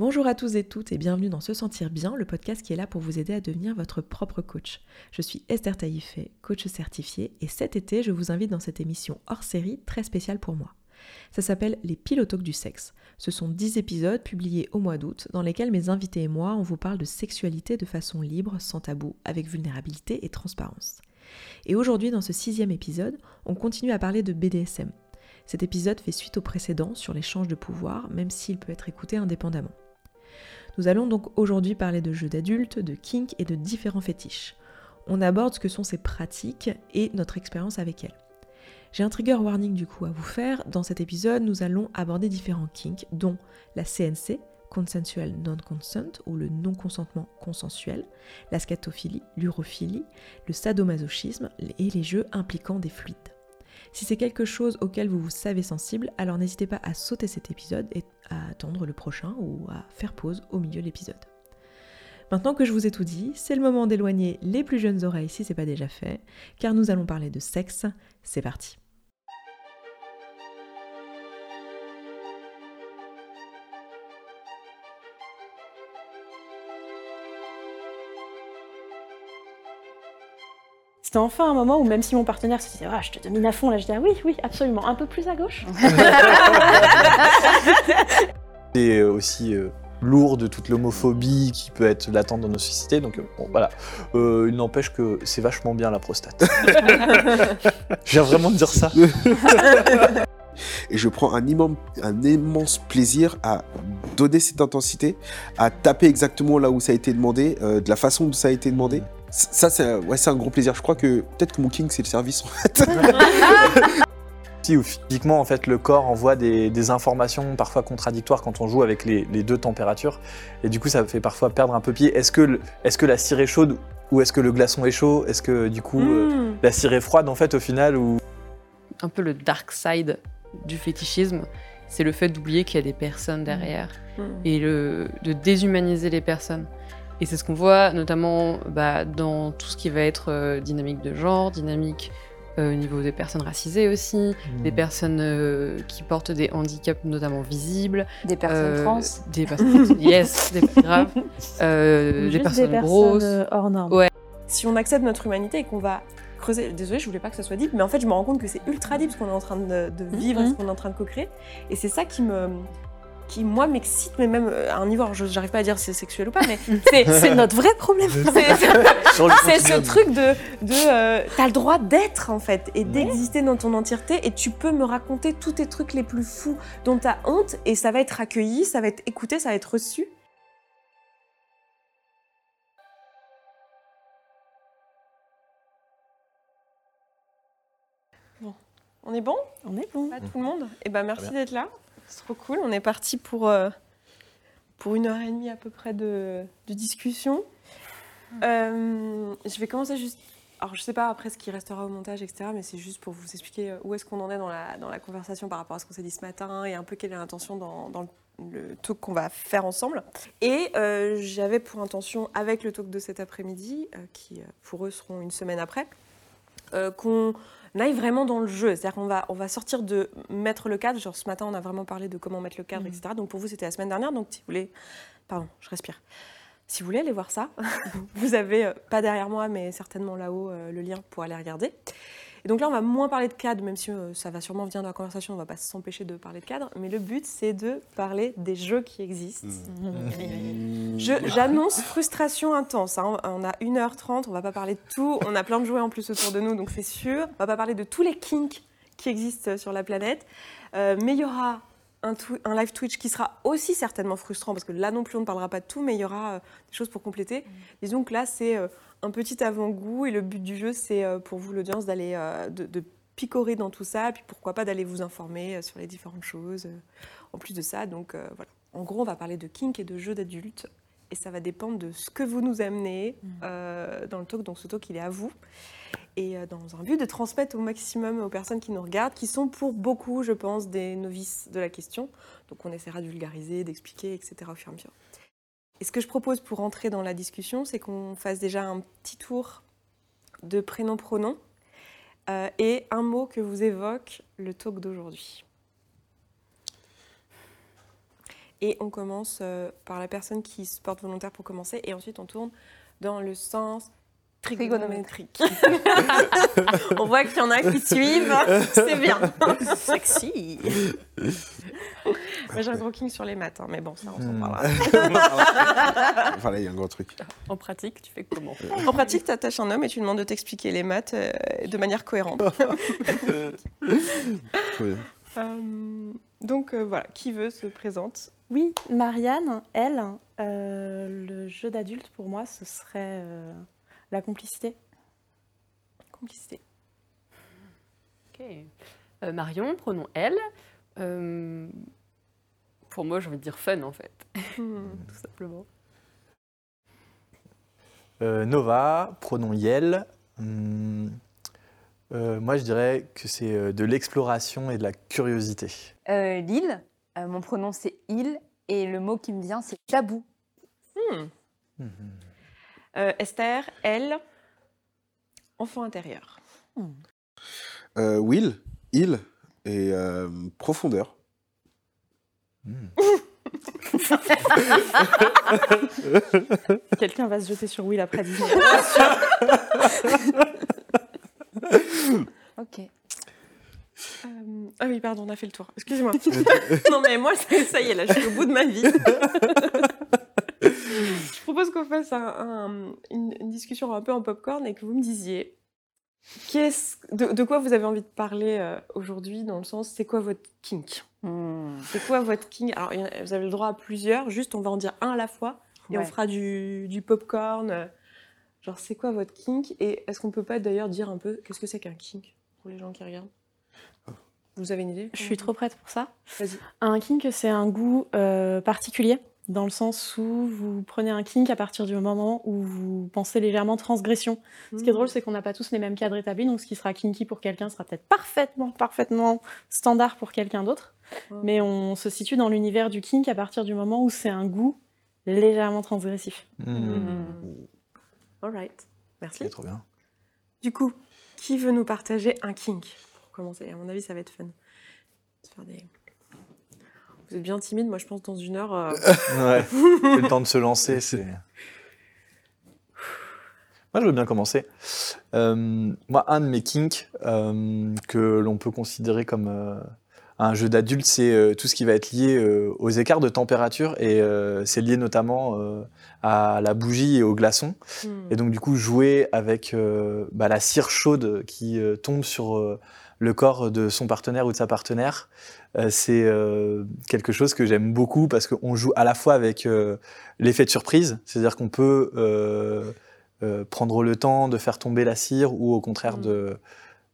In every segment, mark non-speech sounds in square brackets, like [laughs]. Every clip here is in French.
Bonjour à tous et toutes et bienvenue dans Se Sentir Bien, le podcast qui est là pour vous aider à devenir votre propre coach. Je suis Esther Taïfé, coach certifiée, et cet été, je vous invite dans cette émission hors série très spéciale pour moi. Ça s'appelle Les pilotoques du sexe. Ce sont 10 épisodes publiés au mois d'août dans lesquels mes invités et moi, on vous parle de sexualité de façon libre, sans tabou, avec vulnérabilité et transparence. Et aujourd'hui, dans ce sixième épisode, on continue à parler de BDSM. Cet épisode fait suite au précédent sur l'échange de pouvoir, même s'il peut être écouté indépendamment. Nous allons donc aujourd'hui parler de jeux d'adultes, de kink et de différents fétiches. On aborde ce que sont ces pratiques et notre expérience avec elles. J'ai un trigger warning du coup à vous faire. Dans cet épisode, nous allons aborder différents kinks, dont la CNC, consensual non-consent ou le non-consentement consensuel, la scatophilie, l'urophilie, le sadomasochisme et les jeux impliquant des fluides. Si c'est quelque chose auquel vous vous savez sensible, alors n'hésitez pas à sauter cet épisode et à attendre le prochain ou à faire pause au milieu de l'épisode. Maintenant que je vous ai tout dit, c'est le moment d'éloigner les plus jeunes oreilles si c'est pas déjà fait, car nous allons parler de sexe. C'est parti. C'était enfin un moment où même si mon partenaire se disait ah, je te domine à fond, là je disais ah oui, oui, absolument, un peu plus à gauche. [laughs] C'est aussi euh, lourd de toute l'homophobie qui peut être latente dans nos sociétés. Donc euh, bon, voilà, Euh, il n'empêche que c'est vachement bien la prostate. [laughs] Je viens vraiment de dire ça. [laughs] Et je prends un immense, un immense plaisir à donner cette intensité, à taper exactement là où ça a été demandé, euh, de la façon dont ça a été demandé. Ça, c'est un- ouais, c'est un gros plaisir. Je crois que peut-être que mon king, c'est le service en fait. [laughs] Si, où physiquement, en fait, le corps envoie des, des informations parfois contradictoires quand on joue avec les, les deux températures. Et du coup, ça fait parfois perdre un peu pied. Est-ce que, est-ce que la cire est chaude ou est-ce que le glaçon est chaud? Est-ce que du coup, euh, Hmm. la cire est froide en fait au final ou... un peu le dark side du fétichisme, c'est le fait d'oublier qu'il y a des personnes derrière Hmm. et le, de déshumaniser les personnes. Et c'est ce qu'on voit notamment bah, dans tout ce qui va être euh, dynamique de genre, dynamique euh, au niveau des personnes racisées aussi, des personnes euh, qui portent des handicaps notamment visibles, Des personnes euh, trans. des personnes [laughs] yes, des grave, euh, des personnes des grosses. personnes hors normes. Ouais. Si on accepte notre humanité et qu'on va creuser, désolé, je voulais pas que ça soit deep, mais en fait, je me rends compte que c'est ultra deep ce qu'on est en train de, de vivre, ce qu'on est en train de co-créer. Et c'est ça qui me qui moi m'excite mais même euh, à un niveau alors, je- j'arrive pas à dire si c'est sexuel ou pas mais [laughs] c'est notre vrai problème [laughs] C'est- ce truc de, de euh, t'as le droit d'être en fait et d'exister dans ton entièreté et tu peux me raconter tous tes trucs les plus fous dont t'as honte et ça va être accueilli, ça va être écouté, ça va être reçu. Bon, on est bon? On est bon. Pas tout le monde? Eh ben merci d'être là, c'est trop cool. On est parti pour, euh, pour une heure et demie à peu près de, de discussion. Euh, je vais commencer juste. Alors, je sais pas après ce qui restera au montage, etc., mais c'est juste pour vous expliquer euh, où est-ce qu'on en est dans la, dans la conversation par rapport à ce qu'on s'est dit ce matin et un peu quelle est l'intention dans, dans le, le talk qu'on va faire ensemble. Et euh, j'avais pour intention, avec le talk de cet après-midi, euh, qui pour eux seront une semaine après, euh, qu'on aille vraiment dans le jeu. C'est-à-dire qu'on va, on va sortir de mettre le cadre. Genre ce matin, on a vraiment parlé de comment mettre le cadre, etc. Donc pour vous, c'était la semaine dernière. Donc si vous voulez. Pardon, je respire. Si vous voulez aller voir ça, [laughs] vous avez, euh, pas derrière moi, mais certainement là-haut, euh, le lien pour aller regarder. Et donc là, on va moins parler de cadre, même si euh, ça va sûrement venir dans la conversation, on va pas s'empêcher de parler de cadre. Mais le but, c'est de parler des jeux qui existent. Je- J'annonce frustration intense. hein. On a 1h30, on va pas parler de tout. On a plein de jouets en plus autour de nous, donc c'est sûr. On va pas parler de tous les kinks qui existent sur la planète. Euh, mais il y aura un, live Twitch qui sera aussi certainement frustrant, parce que là non plus on ne parlera pas de tout, mais il y aura euh, des choses pour compléter. Disons que là c'est euh, un petit avant-goût, et le but du jeu c'est euh, pour vous l'audience d'aller de, de picorer dans tout ça, puis pourquoi pas d'aller vous informer sur les différentes choses. en plus de ça, donc voilà. En gros, on va parler de kink et de jeux d'adultes. Et ça va dépendre de ce que vous nous amenez euh, dans le talk. Donc ce talk, il est à vous. Et euh, dans un but de transmettre au maximum aux personnes qui nous regardent, qui sont pour beaucoup, je pense, des novices de la question. Donc on essaiera de vulgariser, d'expliquer, etc. au fur et à mesure. Et ce que je propose pour entrer dans la discussion, c'est qu'on fasse déjà un petit tour de prénom-pronom euh, et un mot que vous évoque le talk d'aujourd'hui. Et on commence euh, par la personne qui se porte volontaire pour commencer. Et ensuite, on tourne dans le sens trigonométrique. [laughs] on voit qu'il y en a qui suivent. C'est bien. [laughs] Sexy. Moi, j'ai un gros king sur les maths, hein, mais bon, ça, on s'en Hmm. [laughs] parlera. voilà, il y a un gros truc. En pratique, tu fais comment? En pratique, tu attaches un homme et tu lui demandes de t'expliquer les maths euh, de manière cohérente. Trop bien. Euh, donc euh, voilà, qui veut se présente? Oui, Marianne, elle, euh, le jeu d'adulte pour moi, ce serait euh, la complicité. Complicité. Ok. Euh, Marion, prenons elle. Euh, pour moi, j'ai envie de dire fun en fait, [laughs] Hmm. tout simplement. Euh, Nova, pronom Yel. Hum, euh, moi, je dirais que c'est de l'exploration et de la curiosité. Euh, Lille, euh, mon pronom c'est il et le mot qui me vient c'est tabou. Hmm. Euh, Esther, elle, enfant intérieur. Euh, Will, il et euh, profondeur. [laughs] Quelqu'un va se jeter sur Will après 10 [laughs] Ok. Euh, ah oui, pardon, on a fait le tour. Excusez-moi. [laughs] non mais moi, ça, ça y est, là, je suis au bout de ma vie. [laughs] je propose qu'on fasse un- un- une, une discussion un peu en popcorn et que vous me disiez de, de quoi vous avez envie de parler euh, aujourd'hui, dans le sens, c'est quoi votre kink? Hmm. C'est quoi votre king Alors, vous avez le droit à plusieurs, juste on va en dire un à la fois et on fera du, du popcorn. euh, Genre, c'est quoi votre kink? Et est-ce qu'on peut pas d'ailleurs dire un peu qu'est-ce que c'est qu'un kink pour les gens qui regardent? Vous avez une idée? Je suis trop prête pour ça. Un kink, c'est un goût euh, particulier, dans le sens où vous prenez un kink à partir du moment où vous pensez légèrement transgression. Ce qui est drôle, c'est qu'on n'a pas tous les mêmes cadres établis, donc ce qui sera kinky pour quelqu'un sera peut-être parfaitement, parfaitement standard pour quelqu'un d'autre. Mm. Mais on se situe dans l'univers du kink à partir du moment où c'est un goût légèrement transgressif. Hum. All right. Merci. C'est trop bien. Du coup, qui veut nous partager un kink Pour commencer, à mon avis, ça va être fun. Se faire des- Vous êtes bien timide, moi je pense dans une heure. euh, [laughs] Ouais, c'est le temps de se lancer. [laughs] C'est... Moi, je veux bien commencer. Euh, moi, un de mes kinks euh, que l'on peut considérer comme euh, un jeu d'adulte, c'est euh, tout ce qui va être lié euh, aux écarts de température et euh, c'est lié notamment euh, à la bougie et au glaçon. hmm. Et donc, du coup, jouer avec euh, bah, la cire chaude qui euh, tombe sur euh, le corps de son partenaire ou de sa partenaire, euh, c'est euh, quelque chose que j'aime beaucoup parce qu'on joue à la fois avec euh, l'effet de surprise, c'est-à-dire qu'on peut prendre le temps de faire tomber la cire ou au contraire Mm. de,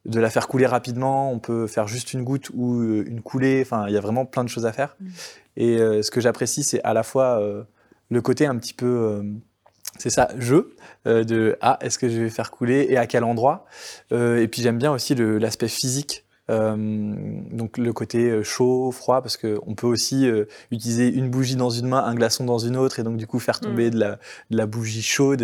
de la faire couler rapidement. On peut faire juste une goutte ou une coulée. Enfin, il y a vraiment plein de choses à faire. Mm. Et ce que j'apprécie, c'est à la fois le côté un petit peu, c'est ça, jeu euh, de ah est-ce que je vais faire couler et à quel endroit? Euh, et puis j'aime bien aussi l'aspect physique. Euh, donc le côté euh, chaud, froid, parce qu'on peut aussi euh, utiliser une bougie dans une main, un glaçon dans une autre, et donc du coup faire tomber Mm. de, la, de la bougie chaude,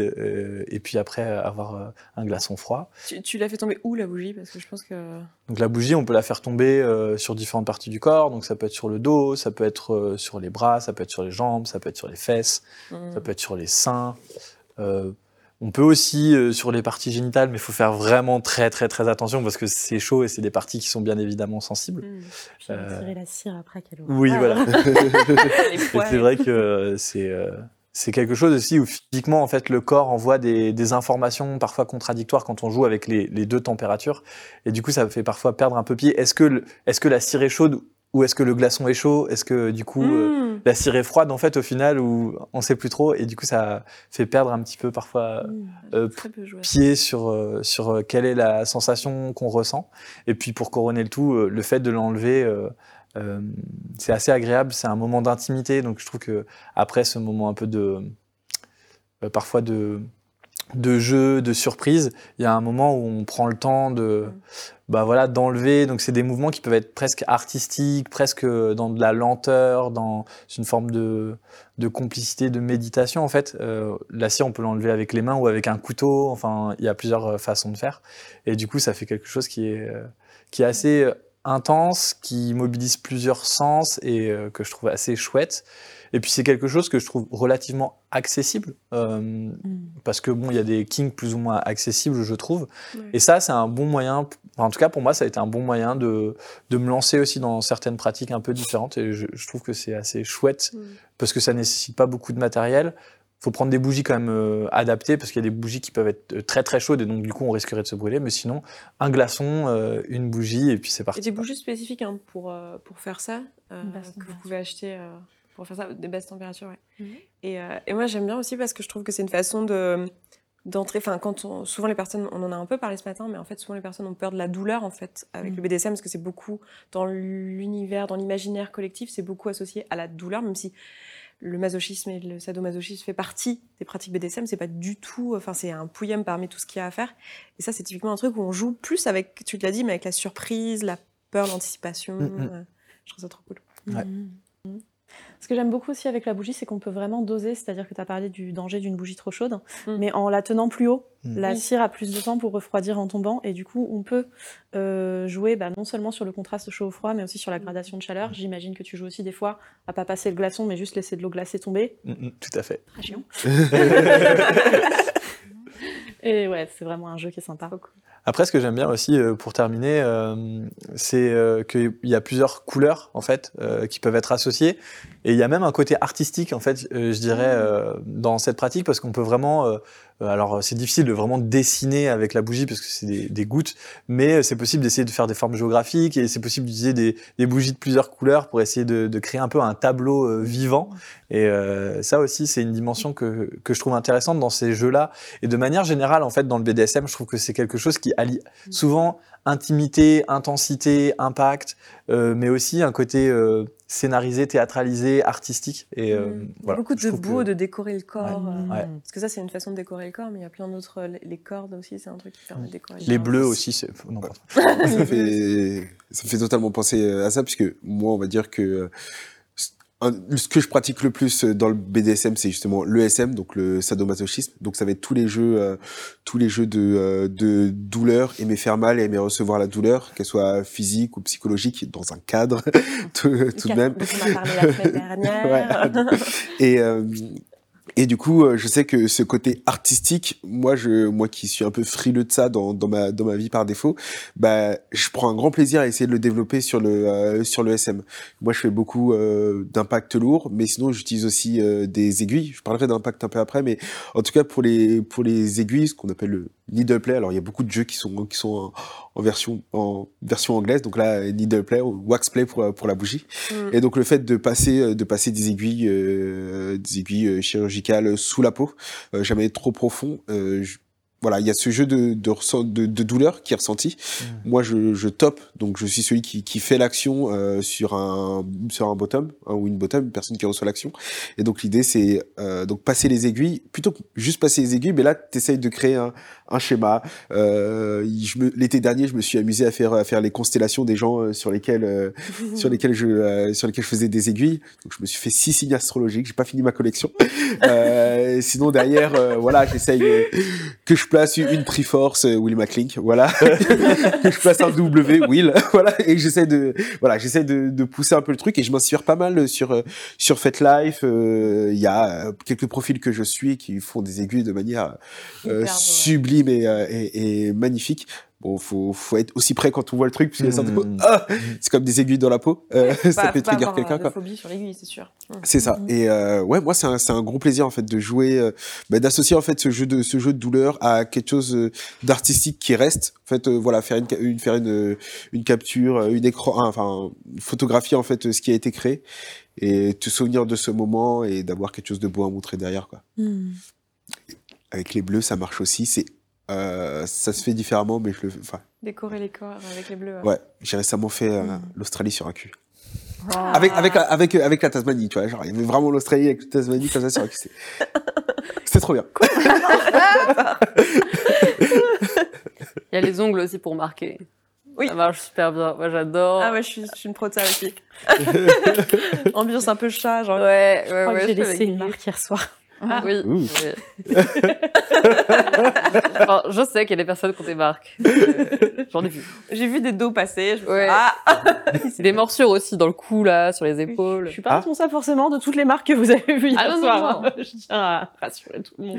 et puis après avoir un glaçon froid. Tu, tu l'as fait tomber où la bougie? Parce que je pense que. Donc la bougie, on peut la faire tomber euh, sur différentes parties du corps, donc ça peut être sur le dos, ça peut être euh, sur les bras, ça peut être sur les jambes, ça peut être sur les fesses, Hmm. ça peut être sur les seins. Euh, on peut aussi euh, sur les parties génitales, mais il faut faire vraiment très très très attention parce que c'est chaud et c'est des parties qui sont bien évidemment sensibles. Hmm. Puis on va Euh, tirer la cire après qu'elle Oui, voilà. [laughs] Poils. c'est vrai que euh, c'est euh, c'est quelque chose aussi où physiquement en fait le corps envoie des, des informations parfois contradictoires quand on joue avec les, les deux températures et du coup ça fait parfois perdre un peu pied. Est-ce que le- est-ce que la cire est chaude ou est-ce que le glaçon est chaud? Est-ce que du coup euh, Hmm. la cire est froide en fait au final ou on sait plus trop et du coup ça fait perdre un petit peu parfois Mm. euh, pied sur euh, sur quelle est la sensation qu'on ressent et puis pour couronner le tout le fait de l'enlever euh, c'est assez agréable c'est un moment d'intimité donc je trouve que après ce moment un peu de parfois de de jeu, de surprise, il y a un moment où on prend le temps de, bah voilà, d'enlever. Donc c'est des mouvements qui peuvent être presque artistiques, presque dans de la lenteur, dans une forme de, de complicité, de méditation en fait. Euh, la cire, on peut l'enlever avec les mains ou avec un couteau. Enfin, il y a plusieurs euh, façons de faire. Et du coup, ça fait quelque chose qui est, euh, qui est assez euh, intense, qui mobilise plusieurs sens et que je trouve assez chouette. Et puis c'est quelque chose que je trouve relativement accessible, euh, Mm. parce que bon, il y a des kings plus ou moins accessibles, je trouve. Ouais. Et ça, c'est un bon moyen, enfin, en tout cas pour moi, ça a été un bon moyen de, de me lancer aussi dans certaines pratiques un peu différentes. Et je, je trouve que c'est assez chouette, Mm. parce que ça nécessite pas beaucoup de matériel. faut prendre des bougies quand même euh, adaptées, parce qu'il y a des bougies qui peuvent être euh, très très chaudes, et donc du coup on risquerait de se brûler. Mais sinon, un glaçon, euh, une bougie, et puis c'est Et parti. des bougies spécifiques hein, pour, euh, pour faire ça, euh, que vous pouvez acheter euh, pour faire ça, des basses températures. Ouais. Mhm. Et, euh, et moi j'aime bien aussi parce que je trouve que c'est une façon de d'entrer. Enfin, quand on, souvent les personnes, on en a un peu parlé ce matin, mais en fait souvent les personnes ont peur de la douleur en fait avec Mhm. le BDSM parce que c'est beaucoup dans l'univers, dans l'imaginaire collectif, c'est beaucoup associé à la douleur, même si le masochisme et le sadomasochisme fait partie des pratiques BDSM, c'est pas du tout, enfin c'est un pouillem parmi tout ce qu'il y a à faire. Et ça c'est typiquement un truc où on joue plus avec, tu te l'as dit, mais avec la surprise, la peur, l'anticipation. Mm, mm. euh, je trouve ça trop cool. Ouais. Mhm. Ce que j'aime beaucoup aussi avec la bougie, c'est qu'on peut vraiment doser, c'est-à-dire que tu as parlé du danger d'une bougie trop chaude, Mm. mais en la tenant plus haut, Mm. la Oui. cire a plus de temps pour refroidir en tombant, et du coup, on peut euh, jouer bah, non seulement sur le contraste chaud-froid, mais aussi sur la gradation de chaleur. J'imagine que tu joues aussi des fois à pas passer le glaçon, mais juste laisser de l'eau glacée tomber. Mm, mm, tout à fait. Très chiant. [laughs] et ouais, c'est vraiment un jeu qui est sympa. Après, ce que j'aime bien aussi, euh, pour terminer, euh, c'est euh, qu'il y a plusieurs couleurs en fait qui peuvent être associées, et il y a même un côté artistique en fait, je dirais, euh, dans cette pratique, parce qu'on peut vraiment, alors c'est difficile de vraiment dessiner avec la bougie parce que c'est des, des gouttes, mais c'est possible d'essayer de faire des formes géographiques et c'est possible d'utiliser des, des bougies de plusieurs couleurs pour essayer de, de créer un peu un tableau euh, vivant. Et euh, ça aussi, c'est une dimension que, que je trouve intéressante dans ces jeux-là. Et de manière générale, en fait, dans le BDSM, je trouve que c'est quelque chose qui allie souvent intimité, intensité, impact, euh, mais aussi un côté euh, scénarisé, théâtralisé, artistique. Et euh, Mm. voilà. Beaucoup de beau, que- de décorer le corps. euh, Ouais. Parce que ça, c'est une façon de décorer le corps, mais il y a plein d'autres. les- Les cordes aussi, c'est un truc qui permet de décorer. le Les corps. bleus aussi, c'est. Non, [laughs] ça me fait, ça me fait totalement penser à ça, puisque moi, on va dire que euh, un- ce que je pratique le plus euh, dans le BDSM, c'est justement l'ESM, donc le sadomasochisme. Donc ça va être tous les jeux, euh, tous les jeux de, euh, de douleur, aimer faire mal et aimer recevoir la douleur, qu'elle soit physique ou psychologique, dans un cadre [laughs] tout, tout de même. on a parlé la semaine dernière. [laughs] Ouais. Et, euh, et du coup, euh, je sais que ce côté artistique, moi, je, moi qui suis un peu frileux de ça dans, dans ma dans ma vie par défaut, bah, je prends un grand plaisir à essayer de le développer sur le euh, sur le SM. Moi, je fais beaucoup euh, d'impact lourd, mais sinon, j'utilise aussi euh, des aiguilles. Je parlerai d'impact un peu après, mais en tout cas pour les pour les aiguilles, ce qu'on appelle le needle play. Alors, il y a beaucoup de jeux qui sont qui sont en, version en version anglaise. Donc là, needle play ou wax play pour pour la bougie. Mm. Et donc le fait de passer de passer des aiguilles euh, des aiguilles euh, chirurgicales sous la peau, euh, jamais trop profond. euh, je- voilà, il y a ce jeu de de, ressent- de, de douleur qui est ressenti. Moi, je, je top, donc je suis celui qui, qui fait l'action euh, sur un sur un bottom hein, ou une bottom, une personne qui reçoit l'action. Et donc l'idée c'est euh, donc passer les aiguilles, plutôt que juste passer les aiguilles, mais là tu essayes de créer un, un schéma. Euh, L'été dernier, je me suis amusé à faire à faire les constellations des gens euh, sur lesquels euh, [laughs] sur lesquels je euh, sur lesquels je faisais des aiguilles. Donc je me suis fait six signes astrologiques. J'ai pas fini ma collection. [laughs] Euh, sinon derrière, euh, voilà, j'essaye euh, que je place une, Triforce euh, Will McClink, voilà, [laughs] que je place un W Will, voilà, et j'essaie de voilà, j'essaie de, de pousser un peu le truc et je m'inspire pas mal sur euh, sur FetLife. euh, Il y a euh, quelques profils que je suis qui font des aiguilles de manière euh, sublime et, euh, et, et magnifique. Bon, faut, faut être aussi prêt quand on voit le truc, parce que c'est un peu- Mm. ah, c'est comme des aiguilles dans la peau. Euh, [laughs] ça Pas- peut trigger quelqu'un, euh, quoi. de phobie sur l'aiguille, c'est sûr. Mm. C'est ça. Et euh, ouais, moi c'est un, c'est un gros plaisir en fait de jouer, euh, bah, d'associer en fait ce jeu de ce jeu de douleur à quelque chose euh, d'artistique qui reste. En fait, euh, voilà, faire une, faire une une capture, euh, une écran, enfin photographier en fait euh, ce qui a été créé et te souvenir de ce moment et d'avoir quelque chose de beau à montrer derrière quoi. Hmm. Avec les bleus, ça marche aussi. C'est euh, ça se fait différemment, mais je le, enfin Décorer les corps avec les bleus. ouais, j'ai récemment fait euh, Mm. l'Australie sur un cul. Ah. Avec, avec, la- avec, avec la Tasmanie, tu vois. Genre, il y avait vraiment l'Australie avec la Tasmanie comme ça sur la cuisse. [laughs] C'était- trop bien. [laughs] [laughs] Il y a les ongles aussi pour marquer. Oui. Ça marche super bien. Moi, j'adore. Ah ouais, je suis, je suis une pro de ça aussi. Ambiance un peu chat, genre. ouais, ouais, Je crois ouais, que j'ai laissé une marque hier soir. Ah. Oui. Oui. [laughs] Enfin, je sais qu'il y a des personnes qui ont des marques. Euh, J'en ai vu. J'ai vu des dos passer. Je me suis Ouais. dit, ah, [laughs] des morsures aussi dans le cou, là, sur les épaules. Je suis pas Ah. responsable forcément de toutes les marques que vous avez vues hier Ah non, non, soir. non. hein. [laughs] Je tiens à rassurer tout le monde.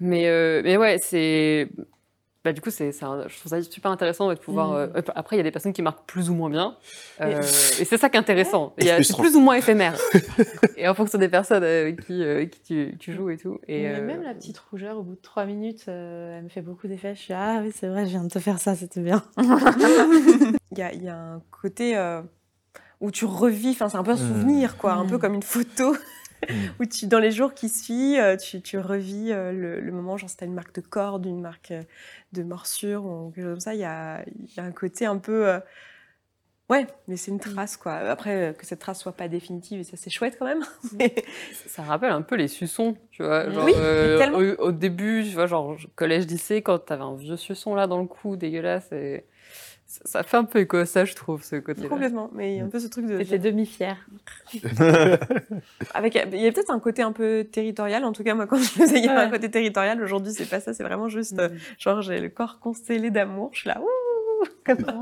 Mais, euh, mais ouais, c'est. Bah, du coup, c'est, je trouve ça super intéressant de pouvoir. Mm. euh, Après, il y a des personnes qui marquent plus ou moins bien. Euh, et c'est ça qui est intéressant. C'est plus ou moins éphémère. [laughs] et en fonction des personnes avec qui, euh, qui tu, tu joues et tout. Et, Mais euh, même la petite rougeur au bout de trois minutes, euh, elle me fait beaucoup d'effet. Je suis ah oui c'est vrai, je viens de te faire ça, c'était bien. [laughs] Il y y a un côté euh, où tu revis, c'est un peu un Mm. souvenir, quoi, un Mm. peu comme une photo. [laughs] où tu, dans les jours qui suivent, euh, tu, tu revis euh, le, le moment, genre t'as une marque de corde, une marque euh, de morsure ou quelque chose comme ça, il y a, il y a un côté un peu... euh, Ouais, mais c'est une trace, quoi. Après, que cette trace soit pas définitive, et ça c'est chouette quand même. [laughs] Mais- Ça rappelle un peu les suçons, tu vois. Genre, Oui, euh, tellement. au, au début, tu vois, genre collège, lycée, quand t'avais un vieux suçon là dans le cou, dégueulasse, et ça, fait un peu écho à ça, je trouve, ce côté-là. Complètement, mais il y a un peu ce truc de... J'étais demi-fière. [laughs] Avec, il y a peut-être un côté un peu territorial, en tout cas moi quand je faisais, il y avait un côté territorial, aujourd'hui c'est pas ça, c'est vraiment juste, euh, genre j'ai le corps constellé d'amour, je suis là, ouh, [laughs] comme ça.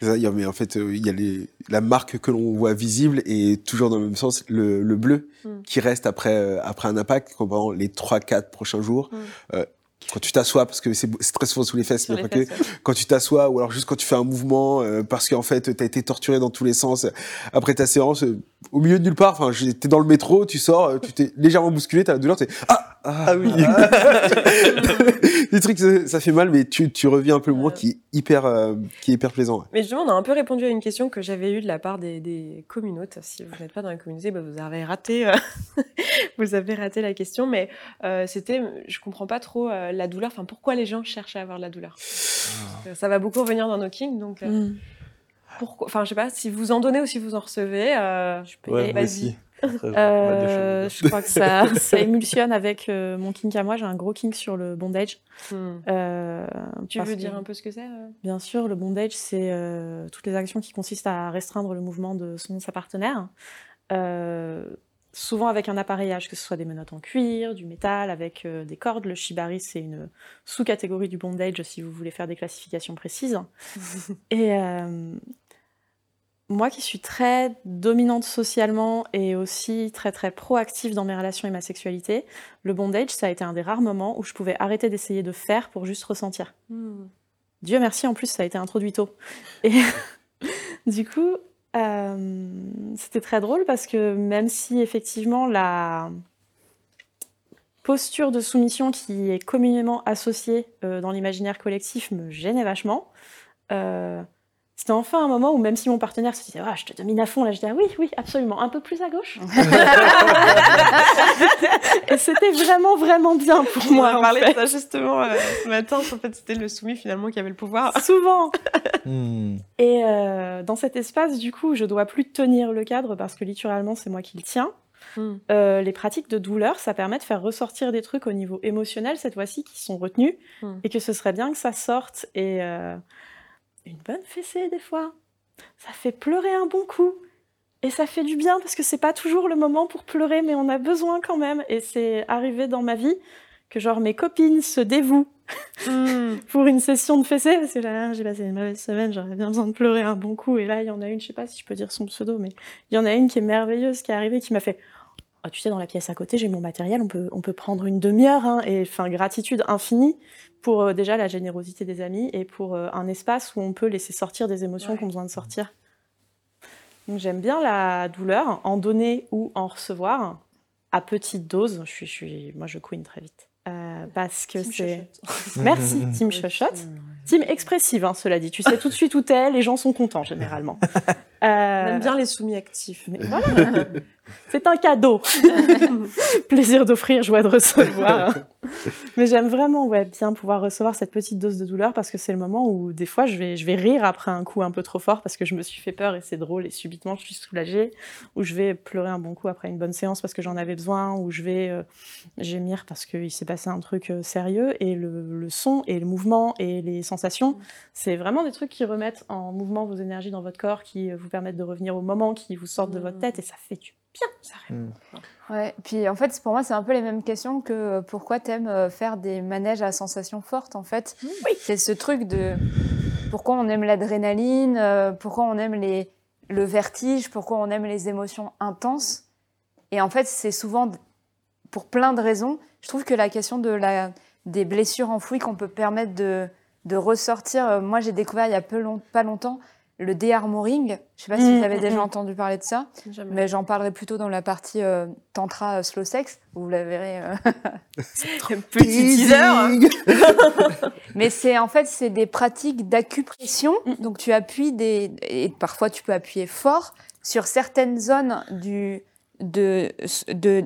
C'est ça, il y a- mais en fait, euh, il y a les, la marque que l'on voit visible et toujours dans le même sens, le, le bleu Mm. qui reste après, euh, après un impact, comme pendant les 3-4 prochains jours. Mm. Euh, quand tu t'assois, parce que c'est très souvent sous les fesses, Sur mais les pas que, ouais. quand tu t'assois ou alors juste quand tu fais un mouvement euh, parce qu'en fait t'as été torturé dans tous les sens euh, après ta séance euh, au milieu de nulle part enfin j'étais dans le métro tu sors euh, tu t'es légèrement bousculé t'as la douleur t'es ah ah, oui. [laughs] des trucs ça, ça fait mal mais tu, tu reviens un peu le moment qui est hyper euh, qui est hyper plaisant ouais. Mais justement, on a un peu répondu à une question que j'avais eue de la part des, des communautés. Si vous n'êtes pas dans la communauté, bah, vous avez raté, euh, [laughs] vous avez raté la question. Mais euh, c'était, je comprends pas trop euh, la douleur. Enfin, pourquoi les gens cherchent à avoir de la douleur? Euh, Ça va beaucoup revenir dans nos kings, donc euh, Mm. Pourquoi Enfin, je sais pas si vous en donnez ou si vous en recevez. euh, je peux y Ouais, Vas-y. Euh, je crois que ça, [laughs] ça émulsionne avec euh, mon kink à moi. J'ai un gros kink sur le bondage. Hmm. Euh, Tu veux que- dire un peu ce que c'est Bien sûr, le bondage, c'est euh, toutes les actions qui consistent à restreindre le mouvement de son ou sa partenaire. Euh, souvent avec un appareillage, que ce soit des menottes en cuir, du métal, avec euh, des cordes. Le shibari, c'est une sous-catégorie du bondage si vous voulez faire des classifications précises. [laughs] Et euh, moi qui suis très dominante socialement et aussi très très proactive dans mes relations et ma sexualité, le bondage, ça a été un des rares moments où je pouvais arrêter d'essayer de faire pour juste ressentir. Hmm. Dieu merci, en plus, ça a été introduit tôt. Et [laughs] du coup, euh, c'était très drôle parce que même si effectivement la posture de soumission qui est communément associée euh, dans l'imaginaire collectif me gênait vachement, euh, c'était enfin un moment où même si mon partenaire se disait Ah, je te domine à fond, là je disais Ah oui, oui, absolument, un peu plus à gauche. [laughs] Et c'était vraiment, vraiment bien pour On moi. a en parlé fait. de ça justement euh, ce matin. En fait, c'était le soumis finalement qui avait le pouvoir. [laughs] Souvent. Hmm. Et euh, dans cet espace, du coup, je dois plus tenir le cadre parce que littéralement, c'est moi qui le tiens. Hmm. Euh, les pratiques de douleur, ça permet de faire ressortir des trucs au niveau émotionnel, cette fois-ci, qui sont retenus, Hmm. et que ce serait bien que ça sorte. Et euh, une bonne fessée, des fois, ça fait pleurer un bon coup. Et ça fait du bien parce que c'est pas toujours le moment pour pleurer, mais on a besoin quand même. Et c'est arrivé dans ma vie que, genre, mes copines se dévouent Hmm. [laughs] pour une session de fessée parce que là, j'ai passé une mauvaise semaine, j'aurais bien besoin de pleurer un bon coup. Et là, il y en a une, je sais pas si je peux dire son pseudo, mais il y en a une qui est merveilleuse qui est arrivée qui m'a fait Oh, Tu sais, dans la pièce à côté, j'ai mon matériel, on peut, on peut prendre une demi-heure. hein. Et enfin, gratitude infinie pour euh, déjà la générosité des amis et pour euh, un espace où on peut laisser sortir des émotions Ouais. qui ont besoin de sortir. Donc j'aime bien la douleur, en donner ou en recevoir, à petite dose. Je suis, je suis, moi, je queen très vite. Euh, parce que c'est. [laughs] [laughs] Merci, Team Chuchote. Team expressive, hein, cela dit. Tu sais tout de suite où t'es, les gens sont contents généralement. [laughs] On aime bien les soumis actifs. mais voilà. C'est un cadeau. [laughs] Plaisir d'offrir, joie de recevoir. [laughs] Mais j'aime vraiment ouais, bien pouvoir recevoir cette petite dose de douleur parce que c'est le moment où des fois je vais, je vais rire après un coup un peu trop fort parce que je me suis fait peur et c'est drôle et subitement je suis soulagée. Ou je vais pleurer un bon coup après une bonne séance parce que j'en avais besoin. Ou je vais euh, gémir parce qu'il s'est passé un truc euh, sérieux. Et le, le son et le mouvement et les sensations, c'est vraiment des trucs qui remettent en mouvement vos énergies dans votre corps, qui euh, vous permettent de revenir au moment, qui vous sortent de votre tête et ça fait du bien, ça arrive. Ouais, puis en fait, pour moi, c'est un peu les mêmes questions que euh, pourquoi t'aimes euh, faire des manèges à sensations fortes, en fait. C'est ce truc de pourquoi on aime l'adrénaline, euh, pourquoi on aime les, le vertige, pourquoi on aime les émotions intenses. Et en fait, c'est souvent pour plein de raisons. Je trouve que la question de la, des blessures enfouies qu'on peut permettre de, de ressortir. Moi, j'ai découvert il y a peu long- pas longtemps le déarmoring. Je sais pas si Mmh, vous avez mmh, déjà mmh. entendu parler de ça. Jamais. Mais j'en parlerai plutôt dans la partie euh, tantra euh, slow sex, vous la verrez. euh. [laughs] [laughs] Petit teaser. [laughs] Mais c'est en fait c'est des pratiques d'acupression. Donc tu appuies des et parfois tu peux appuyer fort sur certaines zones du de de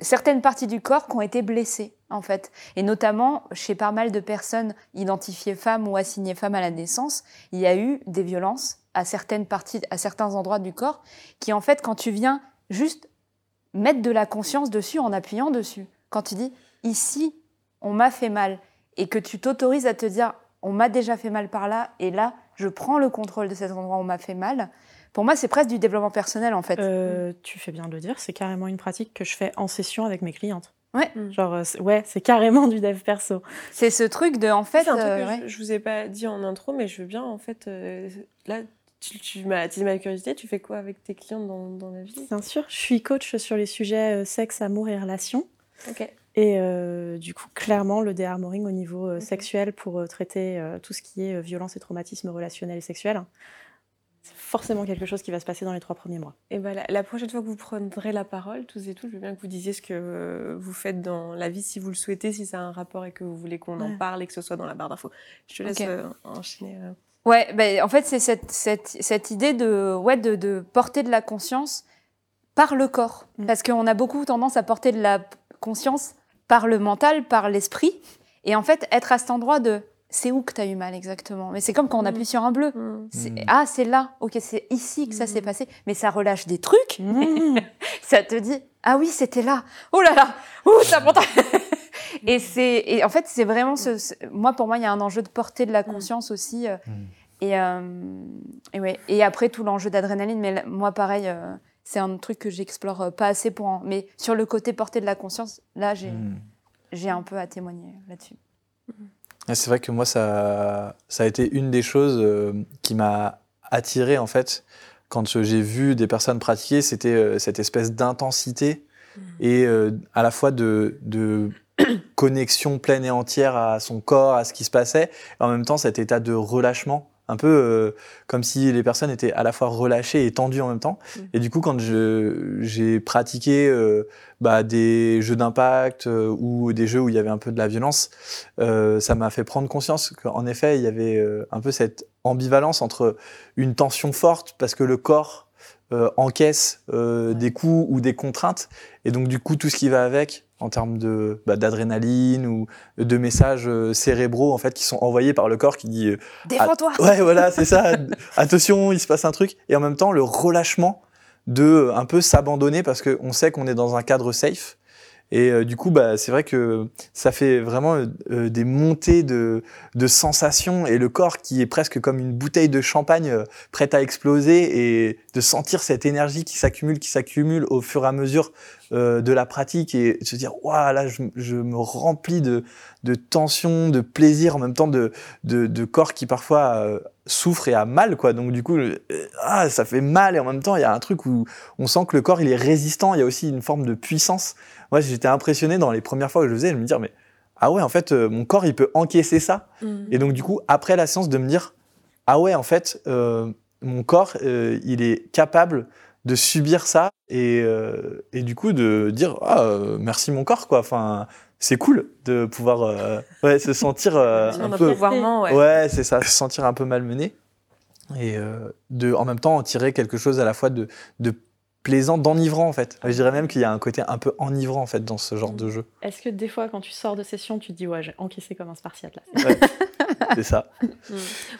certaines parties du corps qui ont été blessées en fait. Et notamment chez pas mal de personnes identifiées femmes ou assignées femmes à la naissance, il y a eu des violences à certaines parties, à certains endroits du corps, qui en fait quand tu viens juste mettre de la conscience dessus en appuyant dessus, quand tu dis ici on m'a fait mal et que tu t'autorises à te dire on m'a déjà fait mal par là et là je prends le contrôle de cet endroit où on m'a fait mal. Pour moi, c'est presque du développement personnel en fait. Euh, tu fais bien de le dire, c'est carrément une pratique que je fais en session avec mes clientes. Ouais. Genre, euh, ouais, c'est carrément du dev perso. C'est ce truc de en fait. C'est un truc euh, que ouais. je, je vous ai pas dit en intro, mais je veux bien, en fait, euh, là, tu, tu m'as attisé ma curiosité. Tu fais quoi avec tes clients dans, dans la vie? Bien sûr, je suis coach sur les sujets euh, sexe, amour et relations. Ok. Et euh, du coup, clairement, le déarmoring au niveau euh, sexuel pour euh, traiter euh, tout ce qui est euh, violence et traumatisme relationnel et sexuel, forcément quelque chose qui va se passer dans les trois premiers mois. Et ben, la, la prochaine fois que vous prendrez la parole, tous et toutes, je veux bien que vous disiez ce que euh, vous faites dans la vie, si vous le souhaitez, si ça a un rapport et que vous voulez qu'on en parle et que ce soit dans la barre d'infos. Je te laisse euh, enchaîner. euh. Ouais, ben, en fait, c'est cette, cette, cette idée de, ouais, de, de porter de la conscience par le corps. Mm. Parce qu'on a beaucoup tendance à porter de la conscience par le mental, par l'esprit. Et en fait, être à cet endroit de c'est où que tu as eu mal exactement? Mais c'est comme quand on Mm. appuie sur un bleu. C'est- Mm. Ah, c'est là. Ok, c'est ici que ça s'est Mm. passé. Mais ça relâche des trucs. Mmh. [laughs] Ça te dit ah oui, c'était là. Oh là là. Ouh, ça monte. [laughs] et c'est et en fait, c'est vraiment ce, ce- moi pour moi, il y a un enjeu de porter de la conscience aussi. euh, Mm. et, euh, et ouais. Et après tout l'enjeu d'adrénaline. Mais moi, pareil. euh, c'est un truc que j'explore euh, pas assez pour en... Mais sur le côté porter de la conscience, là, j'ai Mm. j'ai un peu à témoigner là-dessus. Et C'est vrai que moi, ça, ça a été une des choses euh, qui m'a attiré, en fait, quand j'ai vu des personnes pratiquer, c'était euh, cette espèce d'intensité et euh, à la fois de, de [coughs] connexion pleine et entière à son corps, à ce qui se passait, et en même temps cet état de relâchement, un peu euh, comme si les personnes étaient à la fois relâchées et tendues en même temps. Mm. Et du coup, quand j'ai pratiqué euh, bah, des jeux d'impact euh, ou des jeux où il y avait un peu de la violence, euh, ça m'a fait prendre conscience qu'en effet, il y avait euh, un peu cette ambivalence entre une tension forte parce que le corps euh, encaisse euh, des coups ou des contraintes, et donc du coup tout ce qui va avec en termes de bah, d'adrénaline ou de messages euh, cérébraux en fait qui sont envoyés par le corps qui dit euh, Défends-toi. [laughs] Ouais, voilà, c'est ça. [laughs] Attention, il se passe un truc. Et en même temps, le relâchement de euh, un peu s'abandonner parce qu'on sait qu'on est dans un cadre safe. Et euh, du coup, bah, c'est vrai que ça fait vraiment euh, euh, des montées de, sensations et le corps qui est presque comme une bouteille de champagne euh, prête à exploser et de sentir cette énergie qui s'accumule, qui s'accumule au fur et à mesure de la pratique et se dire, waouh, là, je, je me remplis de, de tension, de plaisir, en même temps de, corps qui parfois souffre et a mal, quoi. Donc du coup, euh, ah, ça fait mal et en même temps, il y a un truc où on sent que le corps, il est résistant. Il y a aussi une forme de puissance. Moi, j'étais impressionné dans les premières fois que je le faisais, je me dire, mais ah ouais, en fait, euh, mon corps, il peut encaisser ça. Hmm. Et donc du coup, après la séance, de me dire, ah ouais, en fait, euh, mon corps, euh, il est capable de subir ça et, euh, et du coup de dire, ah, merci mon corps, quoi. Enfin, c'est cool de pouvoir euh, ouais, se sentir euh, [laughs] On un peu... ouais. Ouais, c'est ça, se sentir un peu malmené. Et euh, de, en même temps, en tirer quelque chose à la fois de, de plaisant, d'enivrant, en fait. Je dirais même qu'il y a un côté un peu enivrant, en fait, dans ce genre de jeu. Est-ce que des fois, quand tu sors de session, tu te dis, ouais, j'ai encaissé comme un Spartiate là Ouais, [laughs] c'est ça. Parce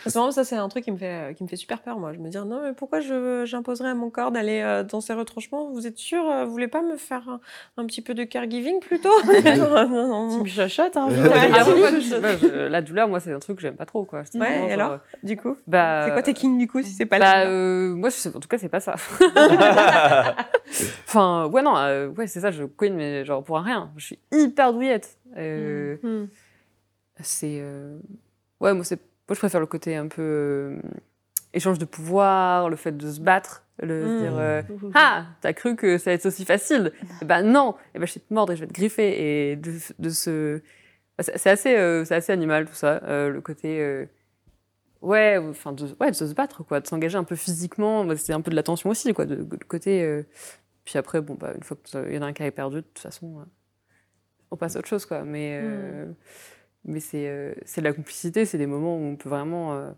que vraiment, ça, c'est un truc qui me, fait, qui me fait super peur, moi. Je me dis, non, mais pourquoi je- j'imposerais à mon corps d'aller euh, dans ces retranchements? Vous êtes sûr euh, Vous voulez pas me faire un, un petit peu de caregiving plutôt? [laughs] Non, non, Tu non. me hein Ouais. Ouais, Ah, oui, je- je- la douleur, moi, c'est un truc que j'aime pas trop, quoi. Ouais, vraiment et genre, alors? Du coup? bah, C'est quoi tes kings, du coup, si c'est pas bah, là euh, moi, en tout cas, c'est pas ça. [laughs] Enfin, ouais, non, euh, ouais, c'est ça, je queen, mais genre pour un rien. Je suis hyper douillette. Euh, Hmm. C'est. euh, Ouais, moi, c'est... moi, je préfère le côté un peu échange de pouvoir, le fait de se battre, le Mm. dire euh, Ah, t'as cru que ça allait être aussi facile? Eh ben non Eh ben, je vais te mordre et je vais te griffer. Et de, bah, C'est c'est assez, euh, c'est assez animal tout ça, euh, le côté. Euh, Ouais, enfin, de, ouais, de se battre, quoi, de s'engager un peu physiquement. C'est un peu de la tension aussi, quoi, de, de côté. euh, Puis après, bon, bah, une fois qu'il y en a un qui est perdu, de toute façon, euh, on passe à autre chose, quoi. Mais, euh, mais c'est euh, c'est de la complicité, c'est des moments où on peut vraiment euh,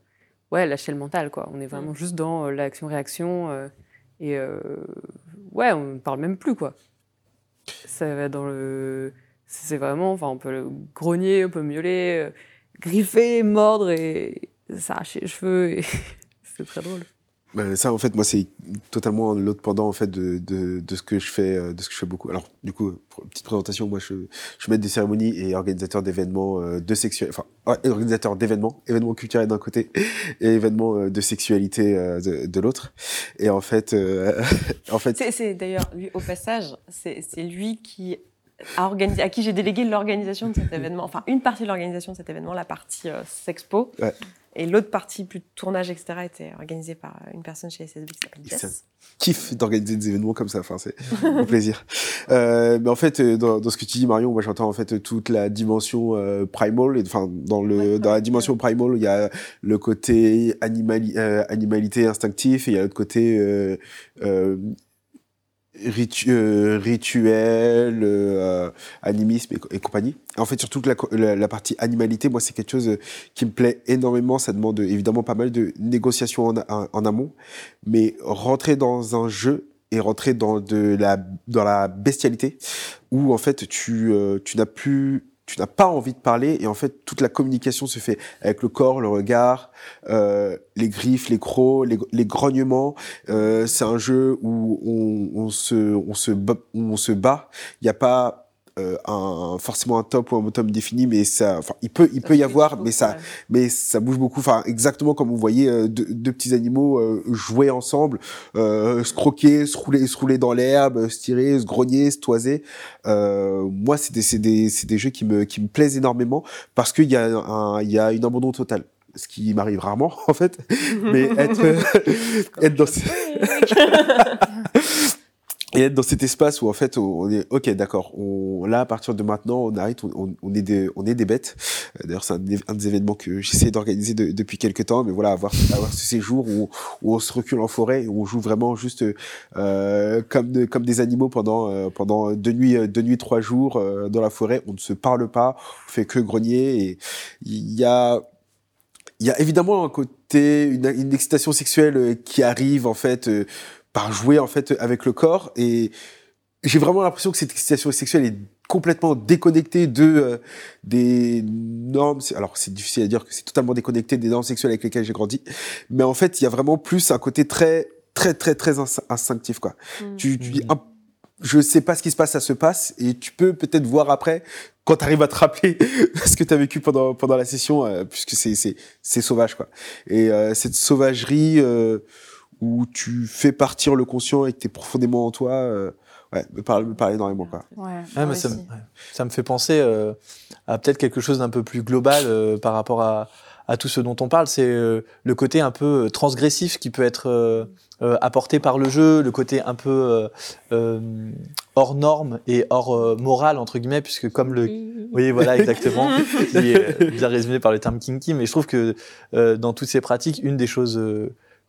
ouais, lâcher le mental, quoi. On est vraiment juste dans euh, l'action-réaction. euh, et euh, ouais, on ne parle même plus, quoi. Ça va dans le. C'est vraiment. Enfin, on peut le grogner, on peut miauler, euh, griffer, mordre et s'arracher les cheveux. Et [laughs] c'est très drôle. Bah, ça, en fait, moi, c'est totalement l'autre pendant en fait de, de, de ce que je fais, euh, de ce que je fais beaucoup. Alors, du coup, petite présentation, moi, je, je suis maître des cérémonies et organisateur d'événements euh, de sexualité, enfin, ouais, organisateur d'événements, événements culturels d'un côté [laughs] et événements euh, de sexualité euh, de, de l'autre. Et en fait, euh, [laughs] en fait, C'est, c'est d'ailleurs, lui, au passage, c'est, c'est lui qui à qui j'ai délégué l'organisation de cet événement, enfin une partie de l'organisation de cet événement, la partie euh, Sexpo, Ouais. et l'autre partie plus tournage, etc., était organisée par une personne chez SSB qui s'appelle Ça- Jess. kiffe d'organiser des événements comme ça. Enfin, c'est [laughs] un plaisir. Euh, mais en fait, euh, dans, dans ce que tu dis, Marion, moi, j'entends en fait toute la dimension euh, primal. et, Enfin, dans le Ouais, dans la ouais, dimension primal, il y a le côté animali euh, animalité instinctif et il y a l'autre côté euh, euh, ritu- euh, rituel, euh, animisme et, co- et compagnie. En fait, surtout que la, la, partie animalité, moi, c'est quelque chose euh, qui me plaît énormément. Ça demande euh, évidemment pas mal de négociations en, amont, mais rentrer dans un jeu et rentrer dans de la dans la bestialité où en fait tu euh, tu n'as plus tu n'as pas envie de parler et en fait toute la communication se fait avec le corps, le regard, euh, les griffes, les crocs, les, grognements. Euh, c'est un jeu où on, se on se on se bat. Il n'y a pas euh, un, forcément un top ou un bottom défini, mais ça, enfin, il peut, il peut y avoir, mais ça, mais ça bouge beaucoup. Enfin, exactement comme vous voyez euh, deux, deux petits animaux euh, jouer ensemble, se croquer, se rouler, se rouler dans l'herbe, se tirer, se grogner, se toiser. Moi, c'est des, c'est des, c'est des jeux qui me, qui me plaisent énormément parce qu'il y a un, il y a une abandon totale. Ce qui m'arrive rarement, [laughs] en fait. [laughs] Mais être, [laughs] être dans, ce- et être dans cet espace où en fait on est ok d'accord on là à partir de maintenant on arrête on, on- est des on est des bêtes. Euh, d'ailleurs c'est un, un des événements que j'essaie d'organiser de- depuis quelques temps mais voilà avoir avoir ce séjour où, où on se recule en forêt où on joue vraiment juste euh, comme comme des animaux pendant euh, pendant deux nuits euh, deux nuits trois jours euh, dans la forêt. On ne se parle pas on fait que grogner et il y a il y a évidemment un côté une, une excitation sexuelle euh, qui arrive en fait par jouer en fait avec le corps. Et j'ai vraiment l'impression que cette excitation sexuelle est complètement déconnectée de euh, des normes. Alors c'est difficile à dire que c'est totalement déconnecté des normes sexuelles avec lesquelles j'ai grandi. Mais en fait il y a vraiment plus un côté très très très très ins- instinctif quoi. Mm. tu, tu dis un- je sais pas ce qui se passe ça se passe. Et tu peux peut-être voir après quand tu arrives à te rappeler [laughs] ce que tu as vécu pendant pendant la session euh, puisque c'est c'est c'est sauvage quoi. Et euh, cette sauvagerie euh, où tu fais partir le conscient et que tu es profondément en toi, euh, ouais, me parle, me parle énormément. Quoi. Ouais, mais ça, me- ça me fait penser euh, à peut-être quelque chose d'un peu plus global euh, par rapport à, à tout ce dont on parle. C'est euh, le côté un peu euh, transgressif qui peut être euh, euh, apporté par le jeu, le côté un peu euh, euh, hors norme et hors euh, morale, entre guillemets, puisque comme le, [laughs] oui, voilà, exactement. qui est euh, bien résumé par le terme kinky. Mais je trouve que euh, dans toutes ces pratiques, une des choses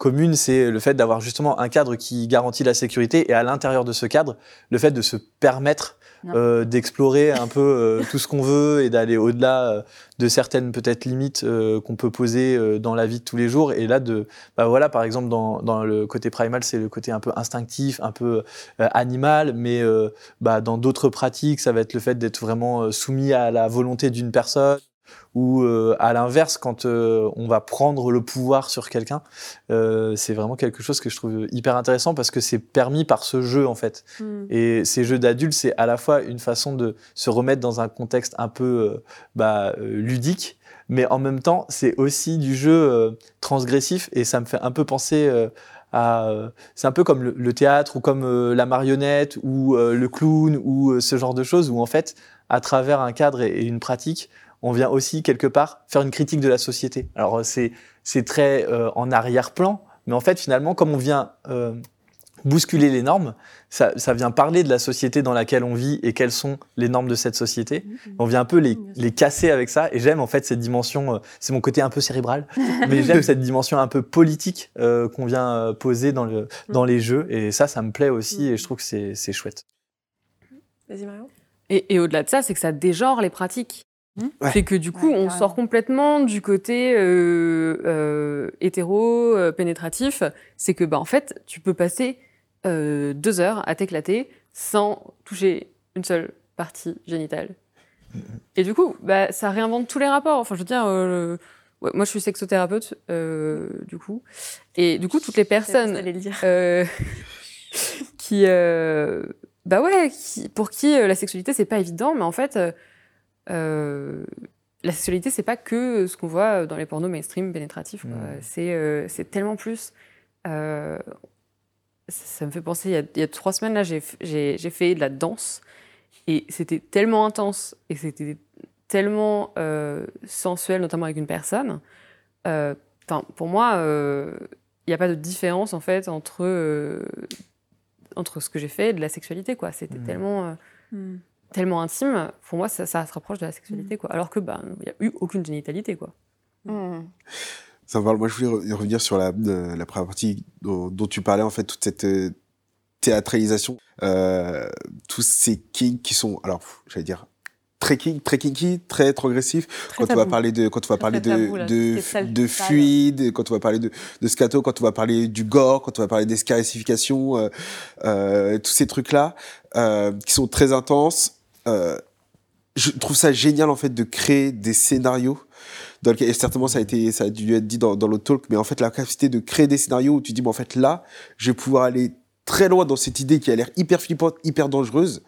communes, c'est le fait d'avoir justement un cadre qui garantit la sécurité et à l'intérieur de ce cadre, le fait de se permettre euh, d'explorer un peu euh, tout ce qu'on veut et d'aller au-delà euh, de certaines peut-être limites euh, qu'on peut poser euh, dans la vie de tous les jours. Et là, de, bah voilà, par exemple, dans, dans le côté primal, c'est le côté un peu instinctif, un peu euh, animal, mais euh, bah, dans d'autres pratiques, ça va être le fait d'être vraiment soumis à la volonté d'une personne ou euh, à l'inverse, quand euh, on va prendre le pouvoir sur quelqu'un, euh, c'est vraiment quelque chose que je trouve hyper intéressant parce que c'est permis par ce jeu en fait. Mm. Et ces jeux d'adultes, c'est à la fois une façon de se remettre dans un contexte un peu bah, ludique, mais en même temps, c'est aussi du jeu transgressif et ça me fait un peu penser à c'est un peu comme le, le théâtre ou comme euh, la marionnette ou euh, le clown ou euh, ce genre de choses où en fait, à travers un cadre et, et une pratique, on vient aussi quelque part faire une critique de la société. Alors euh, c'est c'est très euh, en arrière-plan, mais en fait finalement comme on vient euh, bousculer les normes, ça, ça vient parler de la société dans laquelle on vit et quelles sont les normes de cette société. On vient un peu les, les casser avec ça et j'aime en fait cette dimension, euh, c'est mon côté un peu cérébral, [laughs] mais j'aime cette dimension un peu politique euh, qu'on vient poser dans, le, dans les jeux et ça, ça me plaît aussi et je trouve que c'est c'est chouette. Vas-y, Marion. Et, et au-delà de ça, c'est que ça dégenre les pratiques. Ouais. C'est que du coup, Ouais, on sort complètement du côté euh, euh, hétéro, euh, pénétratif. C'est que, bah, en fait, tu peux passer euh, deux heures à t'éclater sans toucher une seule partie génitale. Et du coup, bah, ça réinvente tous les rapports. Enfin, je veux dire, ouais, moi, je suis sexothérapeute, du coup. Et du coup, toutes les personnes le dire. [laughs] qui bah ouais qui, pour qui la sexualité c'est pas évident mais en fait euh, la sexualité c'est pas que ce qu'on voit dans les pornos mainstream pénétratifs c'est euh, c'est tellement plus euh, ça, ça me fait penser il y a, il y a trois semaines là j'ai f- j'ai j'ai fait de la danse et c'était tellement intense et c'était tellement euh, sensuel notamment avec une personne. Euh, enfin pour moi euh, il n'y a pas de différence en fait entre euh, entre ce que j'ai fait et de la sexualité quoi. C'était Mhm. tellement euh, tellement intime pour moi ça, ça se rapproche de la sexualité quoi alors que bah il y a eu aucune génitalité quoi Hmm. Ça me parle. Moi, je voulais re- revenir sur la, euh, la première partie dont, dont tu parlais, en fait, toute cette euh, théâtralisation, euh, tous ces kinks qui sont, alors, j'allais dire, très kink, très kinky, très progressif. Très quand on va parler de, quand on va parler de, tabou, là, de, sale, fluide, quand on va parler de, de scato, quand on va parler du gore, quand on va parler des scarifications, euh, euh, tous ces trucs-là, euh, qui sont très intenses. Euh, je trouve ça génial en fait de créer des scénarios. Dans lequel et certainement ça a été ça a dû être dit dans, dans l'autre talk mais en fait la capacité de créer des scénarios où tu dis bon en fait là je vais pouvoir aller très loin dans cette idée qui a l'air hyper flippante hyper dangereuse.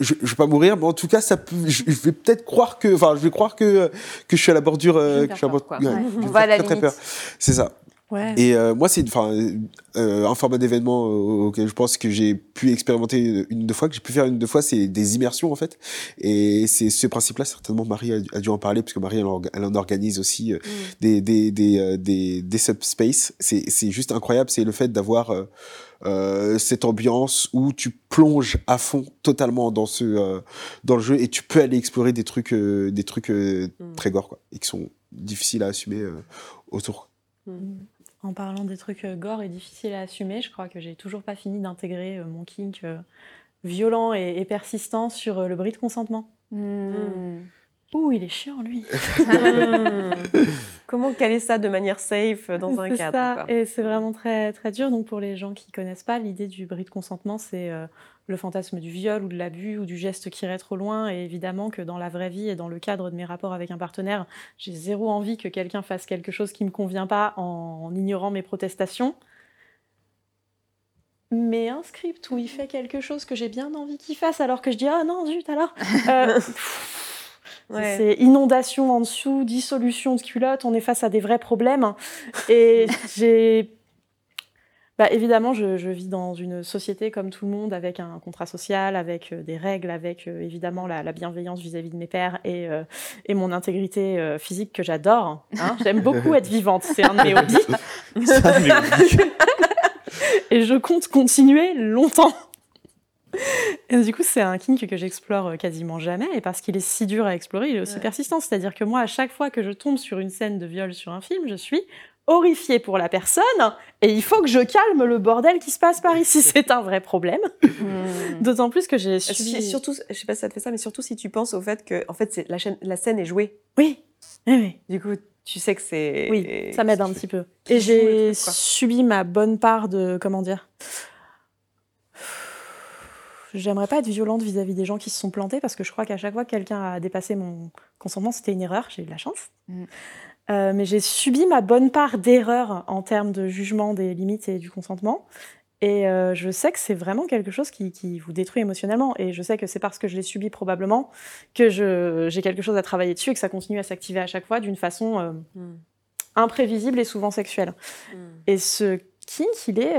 Je, je vais pas mourir mais en tout cas ça peut je, je vais peut-être croire que enfin je vais croire que que je suis à la bordure euh, que je suis à la bordure- Ouais, on va à la très, très peur. C'est ça Ouais. et euh, moi, c'est enfin euh, un format d'événement euh, auquel je pense que j'ai pu expérimenter une deux fois, que j'ai pu faire une deux fois, c'est des immersions en fait. Et c'est ce principe-là, certainement Marie a, a dû en parler, parce que Marie, elle en, elle en organise aussi euh, des, des, des, euh, des, des subspaces. C'est c'est juste incroyable, c'est le fait d'avoir cette ambiance où tu plonges à fond totalement dans ce euh, dans le jeu et tu peux aller explorer des trucs euh, des trucs Mm. très gore quoi et qui sont difficiles à assumer autour. En parlant des trucs euh, gore et difficiles à assumer, je crois que j'ai toujours pas fini d'intégrer euh, mon kink euh, violent et, et persistant sur le bris de consentement. Hmm. Ouh, il est chiant lui. [laughs] Comment caler ça de manière safe dans un C'est cadre ça, quoi. et c'est vraiment très très dur. Donc pour les gens qui connaissent pas, l'idée du bris de consentement, c'est euh, le fantasme du viol ou de l'abus ou du geste qui irait trop loin. Et évidemment que dans la vraie vie et dans le cadre de mes rapports avec un partenaire, j'ai zéro envie que quelqu'un fasse quelque chose qui me convient pas en, en ignorant mes protestations. Mais un script où il fait quelque chose que j'ai bien envie qu'il fasse, alors que je dis ah non zut alors. euh, [laughs] Ouais. C'est inondation en dessous, dissolution de culotte, on est face à des vrais problèmes. Et j'ai. Bah, évidemment, je, je vis dans une société comme tout le monde, avec un contrat social, avec euh, des règles, avec euh, évidemment la, la bienveillance vis-à-vis de mes pères et, euh, et mon intégrité euh, physique que j'adore. hein. J'aime [laughs] beaucoup être vivante, c'est un de mes hobbies. [laughs] [laughs] et je compte continuer longtemps. Et du coup, c'est un kink que j'explore quasiment jamais, et parce qu'il est si dur à explorer, il est aussi Ouais. persistant. C'est-à-dire que moi, à chaque fois que je tombe sur une scène de viol sur un film, je suis horrifiée pour la personne, et il faut que je calme le bordel qui se passe par ici. [laughs] C'est un vrai problème. Hmm. D'autant plus que j'ai Si- subi... surtout, je sais pas si ça te fait ça, mais surtout si tu penses au fait que en fait, c'est- la, chaîne- la scène est jouée. Oui, oui, oui. Du coup, tu sais que c'est. Oui, ça m'aide un petit peu. Et j'ai subi ma bonne part de. Comment dire J'aimerais pas être violente vis-à-vis des gens qui se sont plantés parce que je crois qu'à chaque fois que quelqu'un a dépassé mon consentement, c'était une erreur. J'ai eu de la chance. Mm. Euh, mais j'ai subi ma bonne part d'erreur en termes de jugement des limites et du consentement. Et euh, je sais que c'est vraiment quelque chose qui, qui vous détruit émotionnellement. Et je sais que c'est parce que je l'ai subi probablement que j'ai quelque chose à travailler dessus et que ça continue à s'activer à chaque fois d'une façon euh, Mm. imprévisible et souvent sexuelle. Mm. Et ce kink, il est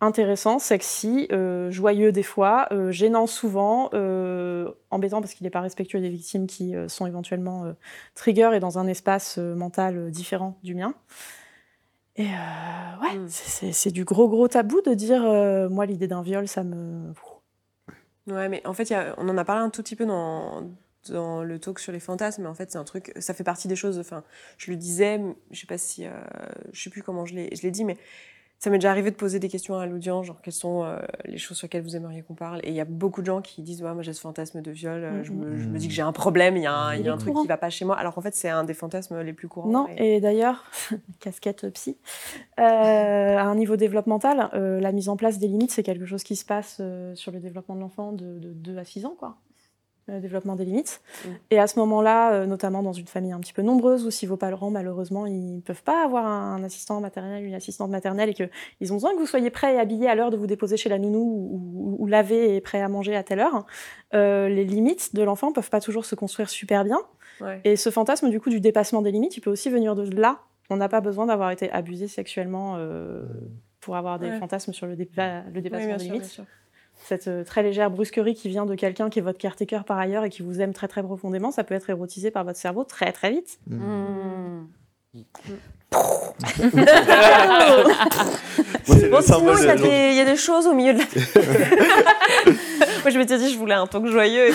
intéressant, sexy, euh, joyeux des fois, euh, gênant souvent, euh, embêtant parce qu'il n'est pas respectueux des victimes qui sont éventuellement trigger et dans un espace mental différent du mien. Et ouais, Mm. c'est- du gros gros tabou de dire moi l'idée d'un viol ça me Ouais, mais en fait, il y a- on en a parlé un tout petit peu dans, dans le talk sur les fantasmes, mais en fait, c'est un truc, ça fait partie des choses. Enfin, je le disais, je sais pas si, euh, je sais plus comment je l'ai je l'ai dit, mais ça m'est déjà arrivé de poser des questions à l'audience, genre quelles sont euh, les choses sur lesquelles vous aimeriez qu'on parle? Et il y a beaucoup de gens qui disent, ouais, moi j'ai ce fantasme de viol, euh, je, me, je me dis que j'ai un problème, il y a un, il y a Il un est truc qui va pas chez moi. Alors qu'en fait, c'est un des fantasmes les plus courants. Non, Et- et d'ailleurs, [laughs] casquette psy, euh, à un niveau développemental, la mise en place des limites, c'est quelque chose qui se passe sur le développement de l'enfant de, de 2 à 6 ans, quoi. Le développement des limites. Mm. Et à ce moment-là, euh, notamment dans une famille un petit peu nombreuse, où si vos parents, malheureusement, ils ne peuvent pas avoir un assistant maternel, une assistante maternelle, et qu'ils ont besoin que vous soyez prêt et habillé à l'heure de vous déposer chez la nounou, ou, ou, ou lavé et prêt à manger à telle heure, euh, les limites de l'enfant peuvent pas toujours se construire super bien. Ouais. Et ce fantasme du coup du dépassement des limites, il peut aussi venir de là. On n'a pas besoin d'avoir été abusé sexuellement euh, pour avoir des Ouais. fantasmes sur le, dépa- le Oui, dépassement des sûr, limites. Cette euh, très légère brusquerie qui vient de quelqu'un qui est votre caretaker par ailleurs et qui vous aime très très profondément, ça peut être érotisé par votre cerveau très très vite. Mm. C'est le Bon, sinon, il y, a des- il y a des choses au milieu de la. [laughs] Moi, je m'étais dit, je voulais un talk joyeux. Et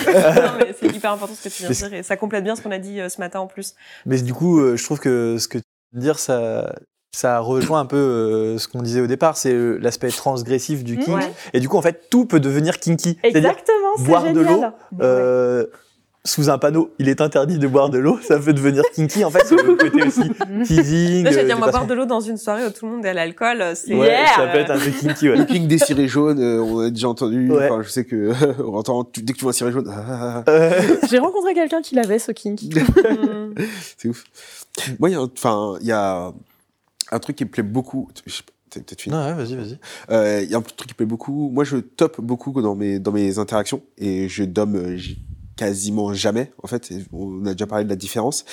mais c'est hyper important ce que tu viens de dire. Et ça complète bien ce qu'on a dit euh, ce matin en plus. Mais du coup, euh, je trouve que ce que tu viens de dire, ça, ça rejoint un peu euh, ce qu'on disait au départ, c'est euh, l'aspect transgressif du kink. Ouais. Et du coup, en fait, tout peut devenir kinky. C'est-à-dire, Exactement, c'est boire de génial. l'eau, euh, sous un panneau, il est interdit de boire de l'eau, ça peut devenir kinky. En fait, c'est le côté aussi [laughs] teasing. Là, j'allais dire, moi, dépassement. boire de l'eau dans une soirée où tout le monde est à l'alcool, c'est. Ouais, Yeah. ça peut être un peu kinky, ouais. Le king des cirés jaunes, euh, on a déjà entendu. Ouais. Enfin, je sais que [laughs] on entend tu- dès que tu vois un ciré jaune, ah, ah, ah, J'ai rencontré quelqu'un qui l'avait ce kink. [laughs] C'est ouf. Moi, il y a, un- enfin, il y a un truc qui me plaît beaucoup. Peut-être fini. non, ouais, vas-y, vas-y. Euh, Il y a un truc qui me plaît beaucoup. Moi, je top beaucoup dans mes, dans mes interactions et je domme euh, quasiment jamais, en fait. On a déjà parlé de la différence.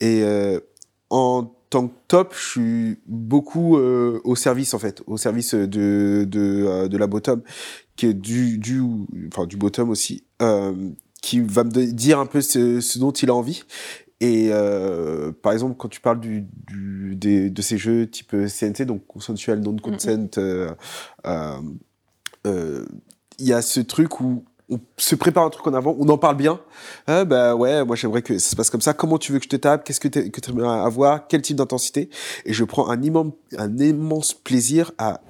Et euh, en tant que top, je suis beaucoup euh, au service, en fait, au service de, de, euh, de la bottom, qui est du, du, enfin, du bottom aussi, euh, qui va me dire un peu ce, ce dont il a envie. Et euh, par exemple, quand tu parles du, du, des, de ces jeux type CNC, donc consensual non-consent, euh, euh, euh, il y a ce truc où on se prépare un truc en avant, on en parle bien. Ah bah ouais, moi j'aimerais que ça se passe comme ça. Comment tu veux que je te tape? Qu'est-ce que tu aimerais avoir? Quel type d'intensité? Et je prends un immense, un immense plaisir à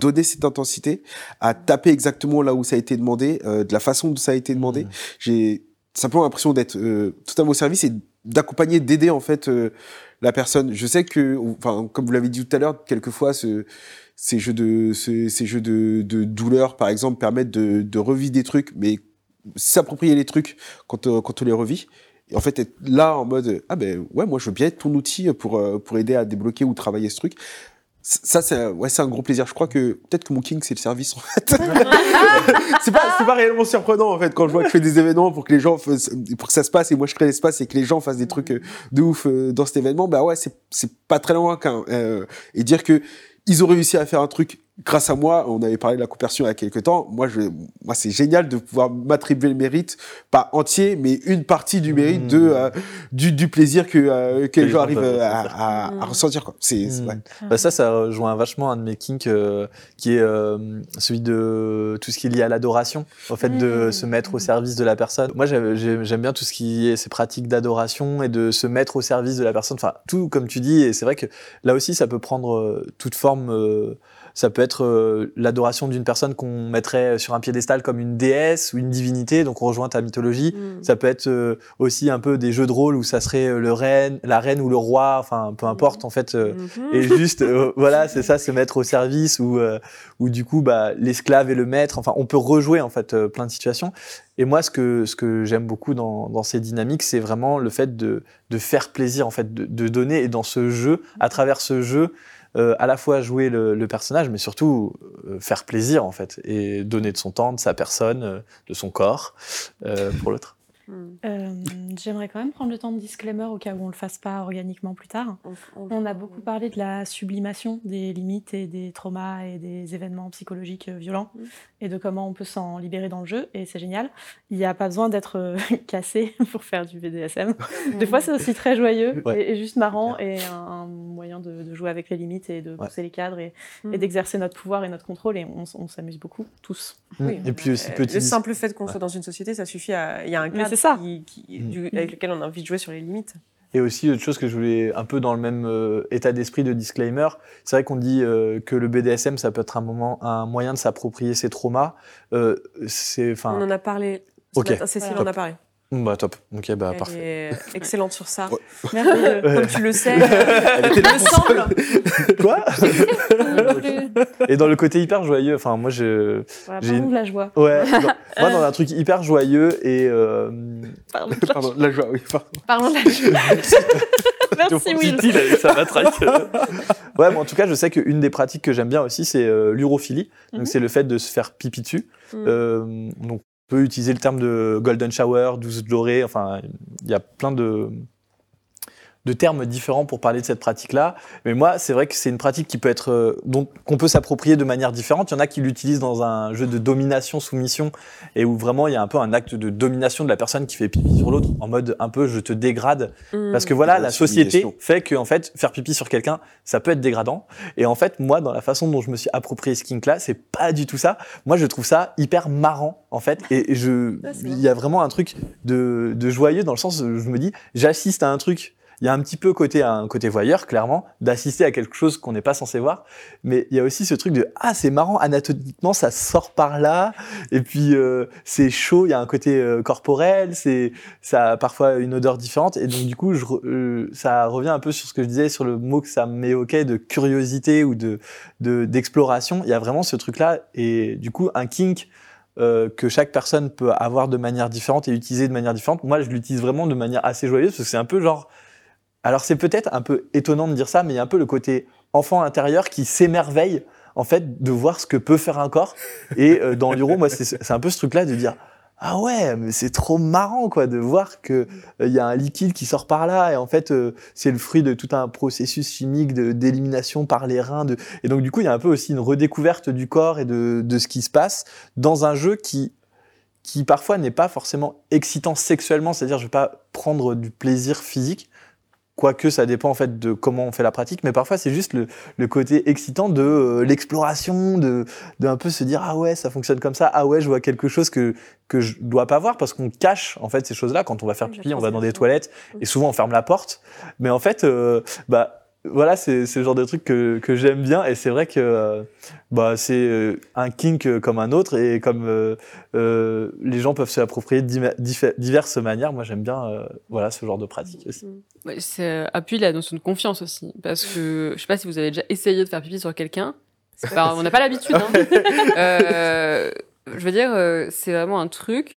donner cette intensité, à taper exactement là où ça a été demandé, euh, de la façon dont ça a été demandé. Mmh. J'ai simplement l'impression d'être euh, totalement au service et d'accompagner, d'aider en fait euh, la personne. Je sais que, enfin, comme vous l'avez dit tout à l'heure, quelquefois ce, ces jeux de ces, ces jeux de, de douleur, par exemple, permettent de, de revivre des trucs, mais s'approprier les trucs quand, euh, quand on les revit. Et en fait, être là en mode ah ben ouais, moi je veux bien être ton outil pour euh, pour aider à débloquer ou travailler ce truc. Ça, c'est un- ouais, c'est un gros plaisir. Je crois que peut-être que mon king, c'est le service, en fait. [laughs] c'est pas, c'est pas réellement surprenant, en fait, quand je vois que je fais des événements pour que les gens fassent, pour que ça se passe et moi je crée l'espace et que les gens fassent des trucs euh, de ouf euh, dans cet événement. Bah ouais, c'est, pas très loin qu'un, euh, et dire que ils ont réussi à faire un truc grâce à moi. On avait parlé de la conversion il y a quelques temps. Moi, je, moi, c'est génial de pouvoir m'attribuer le mérite, pas entier, mais une partie du mérite Mmh. de, euh, du, du plaisir que, euh, que les gens arrivent à, ressentir. à, à Mmh. ressentir, quoi. C'est, c'est- Mm. ouais. Bah ça, ça rejoint vachement un de mes kinks euh, qui est euh, celui de tout ce qui est lié à l'adoration, au fait de Mm. se mettre au service de la personne. Moi, j'aime- j'aime j'aime bien tout ce qui est ces pratiques d'adoration et de se mettre au service de la personne. Enfin, tout comme tu dis, et c'est vrai que là aussi, ça peut prendre euh, toute forme. Ça peut être euh, l'adoration d'une personne qu'on mettrait sur un piédestal comme une déesse ou une divinité, donc on rejoint ta mythologie. Mm. Ça peut être euh, aussi un peu des jeux de rôle où ça serait euh, le reine, la reine ou le roi, enfin peu importe en fait. euh, Mhm. et juste [laughs] voilà c'est ça se mettre au service ou ou du coup bah l'esclave et le maître enfin on peut rejouer en fait plein de situations et moi ce que ce que j'aime beaucoup dans, dans ces dynamiques c'est vraiment le fait de de faire plaisir en fait de, de donner et dans ce jeu à travers ce jeu euh, à la fois jouer le, personnage mais surtout euh, faire plaisir en fait et donner de son temps de sa personne euh, de son corps euh, pour l'autre Hmm. Euh, J'aimerais quand même prendre le temps de disclaimer au cas où on le fasse pas organiquement plus tard. On, on- On a beaucoup parlé de la sublimation des limites et des traumas et des événements psychologiques euh, violents Mm. et de comment on peut s'en libérer dans le jeu et c'est génial. Il n'y a pas besoin d'être euh, [laughs] cassé [laughs] pour faire du BDSM. Des fois c'est aussi très joyeux Ouais. et, et juste marrant et un, un moyen de, de jouer avec les limites et de Ouais. pousser les cadres et, Hmm. et d'exercer notre pouvoir et notre contrôle et on, s'amuse beaucoup tous. Oui, Et puis aussi petit. Le simple fait qu'on Ouais. soit dans une société, ça suffit à. Il y a un cadre ça. qui- qui- Mm. du- avec lequel on a envie de jouer sur les limites. Et aussi, autre chose que je voulais, un peu dans le même euh, état d'esprit de disclaimer, c'est vrai qu'on dit euh, que le BDSM, ça peut être un, moment, un moyen de s'approprier ses traumas. Euh, c'est, On en a parlé. ce Ok. matin. Cécile Voilà. en a parlé. Bah top. Ok, bah Elle parfait. est [laughs] excellente sur ça. Ouais. Merveilleux. Comme tu le sais, Elle était il là me semble. [laughs] Quoi Et dans le côté hyper joyeux, enfin, moi, je. Voilà, J'ai parlons une- de la joie. Ouais, dans- [laughs] moi, dans un truc hyper joyeux et. euh, Pardon, la joie, oui, pardon. Parlons de la joie. Merci Will. Utile avec sa matraque. ouais, mais en tout cas, je sais qu'une des pratiques que j'aime bien aussi, c'est euh, l'urophilie. Donc, Mhm. c'est le fait de se faire pipi dessus. Mhm. Euh, donc, on peut utiliser le terme de golden shower, douce dorée. Enfin, il y a plein de de termes différents pour parler de cette pratique-là. Mais moi, c'est vrai que c'est une pratique qui peut être euh, dont qu'on peut s'approprier de manière différente. Il y en a qui l'utilisent dans un jeu de domination soumission et où vraiment il y a un peu un acte de domination de la personne qui fait pipi sur l'autre en mode un peu je te dégrade Mm. parce que voilà, La société fait que en fait, faire pipi sur quelqu'un, ça peut être dégradant. Et en fait, moi, dans la façon dont je me suis approprié ce kink-là, c'est pas du tout ça. Moi, je trouve ça hyper marrant, en fait. Et je, il y a vraiment un truc de, de joyeux dans le sens où je me dis, j'assiste à un truc. Il y a un petit peu côté un côté voyeur, clairement, d'assister à quelque chose qu'on n'est pas censé voir. Mais il y a aussi ce truc de ah c'est marrant anatomiquement ça sort par là et puis euh, c'est chaud. Il y a un côté euh, corporel, c'est ça a parfois une odeur différente et donc du coup je, euh, ça revient un peu sur ce que je disais sur le mot que ça m'évoquait de curiosité ou de de- d'exploration il y a vraiment ce truc là et du coup un kink euh, que chaque personne peut avoir de manière différente et utiliser de manière différente moi je l'utilise vraiment de manière assez joyeuse parce que c'est un peu genre alors c'est peut-être un peu étonnant de dire ça mais il y a un peu le côté enfant intérieur qui s'émerveille en fait de voir ce que peut faire un corps. Et euh, dans l'euro moi c'est un peu ce truc là de dire ah ouais, mais c'est trop marrant quoi de voir que euh, il y a un liquide qui sort par là et en fait euh, c'est le fruit de tout un processus chimique d'élimination par les reins et donc du coup il y a un peu aussi une redécouverte du corps et de, de ce qui se passe dans un jeu qui qui parfois n'est pas forcément excitant sexuellement, c'est-à-dire je vais pas prendre du plaisir physique, quoique ça dépend en fait de comment on fait la pratique, mais parfois c'est juste le, le côté excitant de euh, l'exploration, de, de un peu se dire ah ouais ça fonctionne comme ça, ah ouais je vois quelque chose que que je dois pas voir parce qu'on cache en fait ces choses-là. Quand on va faire pipi, on va dans des toilettes et souvent on ferme la porte, mais en fait euh, bah voilà, c'est c'est le genre de truc que, que j'aime bien et c'est vrai que euh, bah, c'est euh, un kink euh, comme un autre et comme euh, euh, les gens peuvent se l'approprier de diverses manières, moi j'aime bien euh, voilà, ce genre de pratique aussi. Ouais, C'est euh, appuie la notion de confiance aussi. Parce que je sais pas si vous avez déjà essayé de faire pipi sur quelqu'un. On n'a pas l'habitude. hein. [laughs] Euh, je veux dire, c'est vraiment un truc.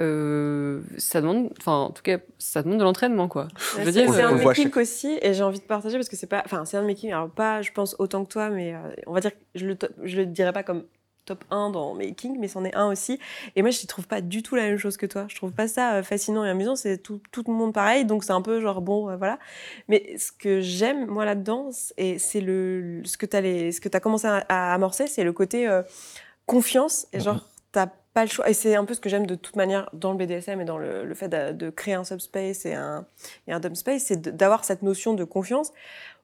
Euh, ça demande, enfin, en tout cas, ça demande de l'entraînement, quoi. Je veux C'est dire, c'est euh, un voit kinks aussi, et j'ai envie de partager parce que c'est pas. Enfin, c'est un kinks, alors pas, je pense, autant que toi, mais euh, on va dire que je le, to- je le dirais pas comme top 1 dans mes kinks, mais c'en est un aussi. Et moi, je ne trouve pas du tout la même chose que toi. Je trouve pas ça euh, fascinant et amusant, c'est tout, tout le monde pareil, donc c'est un peu genre bon, euh, voilà. Mais ce que j'aime, moi, là-dedans, et c'est le, ce que tu as, commencé à, à amorcer, c'est le côté euh, confiance, et genre, t'as pas le choix. Et c'est un peu ce que j'aime de toute manière dans le BDSM et dans le, le fait de, créer un subspace et un, et un dump space, c'est d'avoir cette notion de confiance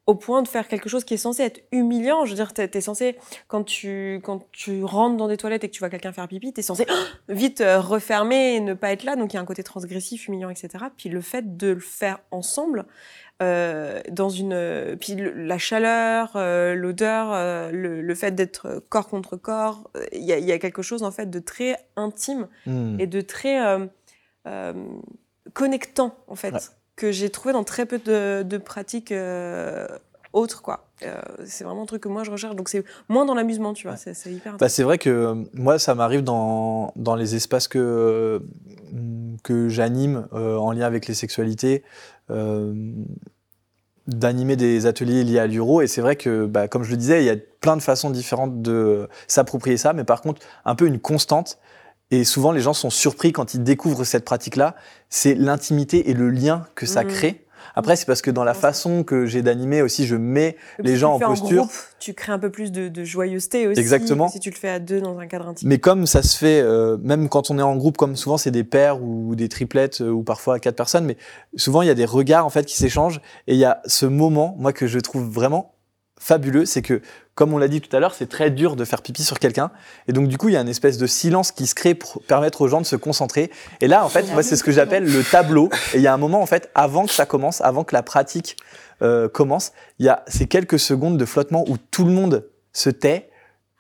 au point de faire quelque chose qui est censé être humiliant. Je veux dire, t'es es censé, quand tu, quand tu rentres dans des toilettes et que tu vois quelqu'un faire pipi, t'es censé [gasps] vite euh, refermer et ne pas être là. Donc il y a un côté transgressif, humiliant, etc. Puis le fait de le faire ensemble, euh, dans une, euh, puis la chaleur, euh, l'odeur, le, le fait d'être corps contre corps, il y, a, il y a quelque chose en fait de très intime Hmm. et de très connectant en fait Ouais. que j'ai trouvé dans très peu de, de pratiques autres quoi. Euh, c'est vraiment un truc que moi je recherche donc c'est moins dans l'amusement tu vois c'est c'est hyper Bah, c'est vrai que moi, ça m'arrive dans, dans les espaces que, que j'anime euh, en lien avec les sexualités, d'animer des ateliers liés à l'uro. Et c'est vrai que, bah, comme je le disais, il y a plein de façons différentes de s'approprier ça, mais par contre, un peu une constante. et souvent les gens sont surpris quand ils découvrent cette pratique-là, c'est l'intimité et le lien que ça Mhm. crée. Après, c'est parce que dans la façon que j'ai d'animer aussi, je mets Et les gens tu en fais posture. groupe, tu crées un peu plus de, de joyeuseté aussi. Exactement. Si tu le fais à deux dans un cadre intime. Mais comme ça se fait, euh, même quand on est en groupe, comme souvent c'est des pairs ou des triplettes euh, ou parfois quatre personnes, mais souvent il y a des regards en fait qui s'échangent et il y a ce moment, moi que je trouve vraiment fabuleux, c'est que comme on l'a dit tout à l'heure, c'est très dur de faire pipi sur quelqu'un et donc du coup il y a une espèce de silence qui se crée pour permettre aux gens de se concentrer. Et là en fait, moi c'est ce que j'appelle le tableau. Et il y a un moment en fait, avant que ça commence, avant que la pratique euh, commence, il y a ces quelques secondes de flottement où tout le monde se tait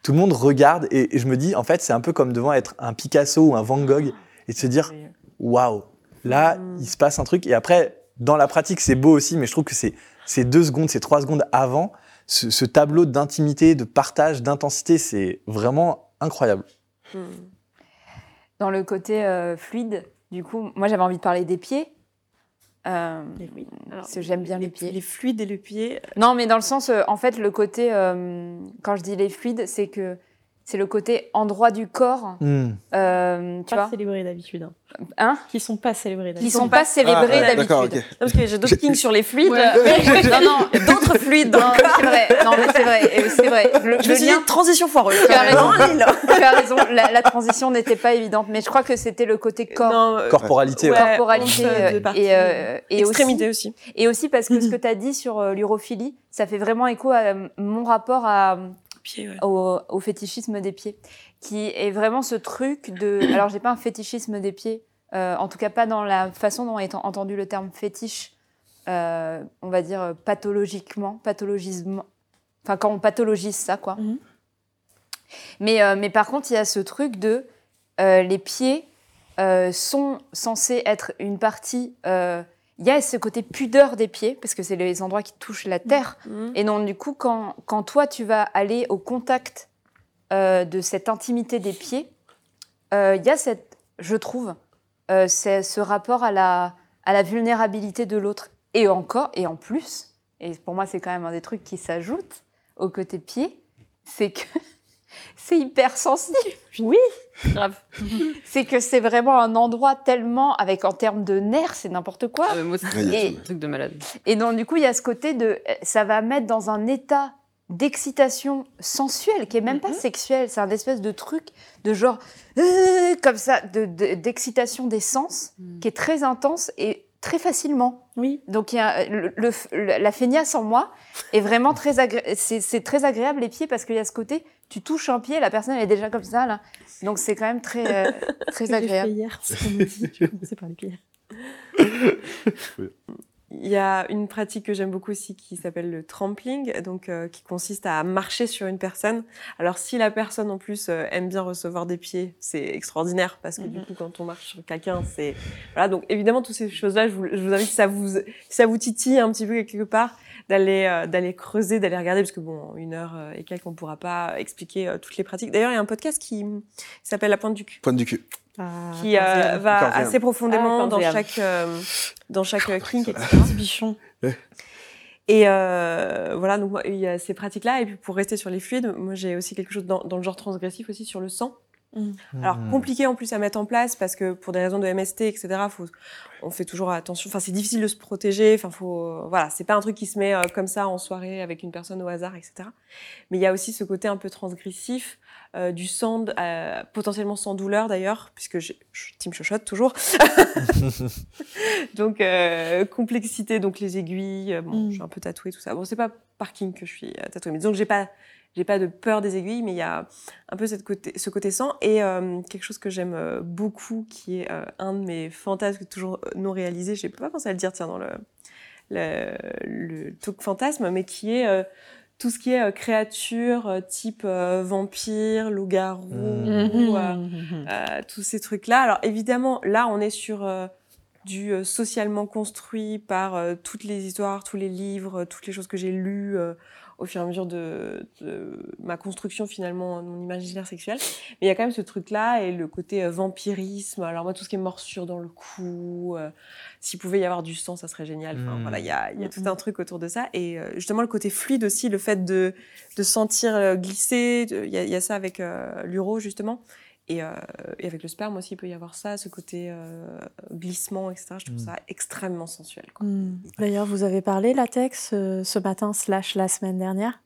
tout le monde regarde et, et je me dis, en fait, c'est un peu comme devant être un Picasso ou un Van Gogh et de se dire, waouh, là, Mm. il se passe un truc. Et après, dans la pratique, c'est beau aussi, mais je trouve que c'est ces deux secondes, ces trois secondes avant, ce, ce tableau d'intimité, de partage, d'intensité, c'est vraiment incroyable. Hmm. Dans le côté euh, fluide, du coup, moi j'avais envie de parler des pieds. Euh, parce que j'aime bien les, pieds. Les fluides et le pied. Non, mais dans le sens, euh, en fait, le côté, euh, quand je dis les fluides, c'est que c'est le côté endroit du corps, Hmm. euh, tu Pas vois, célébrés d'habitude. Hein. hein, Qui sont pas célébrés qui d'habitude. sont pas célébrés Ah, D'accord, d'habitude. ok. Non, parce que j'ai d'autres kings sur les fluides. Ouais. [laughs] non, non, D'autres fluides. non, c'est vrai. Non, mais c'est vrai. C'est vrai. Le, Je le me suis lien- dit transition foireuse. Tu as raison. [laughs] Tu as raison. La, la transition n'était pas évidente, mais je crois que c'était le côté corps. Non, euh, Corporalité, ouais, corporalité euh, et, euh, et extrémité aussi. aussi, et aussi parce que ce que tu as dit sur euh, l'urophilie, ça fait vraiment écho à euh, mon rapport à, Ouais. au, au fétichisme des pieds, qui est vraiment ce truc de. [coughs] Alors, j'ai pas un fétichisme des pieds, euh, en tout cas pas dans la façon dont est entendu le terme fétiche, euh, on va dire euh, pathologiquement, pathologisement. Enfin, quand on pathologise ça, quoi. Mhm. Mais, euh, mais par contre, il y a ce truc de. les pieds sont censés être une partie. Il y a ce côté pudeur des pieds, parce que c'est les endroits qui touchent la terre. Mhm. Et donc, du coup, quand, quand toi, tu vas aller au contact euh, de cette intimité des pieds, euh, il y a cette, je trouve, euh, c'est ce rapport à la, à la vulnérabilité de l'autre. Et encore, et en plus, et pour moi, c'est quand même un des trucs qui s'ajoute au côté pied, c'est que c'est hyper sensible. Oui, Grave. c'est que c'est vraiment un endroit tellement, avec en termes de nerfs, c'est n'importe quoi. Ah, mais moi, c'est Et- un truc de malade. Et donc, du coup, il y a ce côté de. Ça va mettre dans un état d'excitation sensuelle, qui est même pas sexuel. C'est un espèce de truc de genre. euh, comme ça, de- de- d'excitation des sens, qui est très intense et très facilement. oui. Donc, il y a, le, le- le- la feignasse en moi est vraiment très agréable. C'est très agréable, les pieds, parce qu'il y a ce côté. Tu touches un pied, la personne elle est déjà comme ça, là. Donc, c'est quand même très, euh, [laughs] très agréable. hier, c'est ce qu'on m'a dit. [laughs] Commencer par les pieds. [laughs] Il y a une pratique que j'aime beaucoup aussi qui s'appelle le trampling, donc euh, qui consiste à marcher sur une personne. Alors si la personne en plus euh, aime bien recevoir des pieds, c'est extraordinaire parce que du Mhm. coup quand on marche sur quelqu'un, c'est voilà. Donc évidemment toutes ces choses-là, je vous, je vous invite si ça vous si ça vous titille un petit peu quelque part d'aller euh, d'aller creuser, d'aller regarder parce que bon une heure euh, et quelques on pourra pas expliquer euh, toutes les pratiques. D'ailleurs il y a un podcast qui s'appelle La Pointe du cul Pointe du cul. Ah, qui euh, va assez profondément Ah, dans Corséa. chaque euh, dans chaque kink, etc. Petit bichon. Et euh, voilà, donc moi, il y a ces pratiques-là. Et puis pour rester sur les fluides, moi j'ai aussi quelque chose dans, dans le genre transgressif aussi sur le sang. Alors Hmm. compliqué en plus à mettre en place parce que pour des raisons de MST, etc. Faut, on fait toujours attention. Enfin c'est difficile de se protéger. Enfin faut, voilà, c'est pas un truc qui se met euh, comme ça en soirée avec une personne au hasard, etc. Mais il y a aussi ce côté un peu transgressif euh, du sang, euh, potentiellement sans douleur d'ailleurs, puisque j'ai je- team chochotte toujours. [laughs] donc euh, complexité, donc les aiguilles. euh, Bon, Mm. je suis un peu tatouée tout ça. Bon c'est pas parking que je suis euh, tatouée, mais que j'ai pas j'ai pas de peur des aiguilles, mais il y a un peu cette côté, ce côté sang et euh, quelque chose que j'aime euh, beaucoup, qui est euh, un de mes fantasmes toujours non réalisés. J'ai pas pensé à le dire, tiens, dans le le, le talk fantasme, mais qui est euh, tout ce qui est créature type vampire, loup-garou, euh, tous ces trucs-là. Alors évidemment, là, on est sur du euh, socialement construit par euh, toutes les histoires, tous les livres, euh, toutes les choses que j'ai lues au fur et à mesure de, de ma construction finalement de mon imaginaire sexuel. Mais il y a quand même ce truc-là et le côté euh, vampirisme. Alors moi, tout ce qui est morsure dans le cou, euh, s'il pouvait y avoir du sang, ça serait génial. Enfin, Mm. voilà, il y a, il y a tout mm. un truc autour de ça. Et euh, justement, le côté fluide aussi, le fait de, de sentir glisser, il y, a- il y a ça avec euh, l'uro justement. Et, euh, et avec le sperme aussi, il peut y avoir ça, ce côté euh, glissement, etc. Je trouve Mm. ça extrêmement sensuel. Hmm. D'ailleurs, vous avez parlé latex euh, ce matin slash la semaine dernière?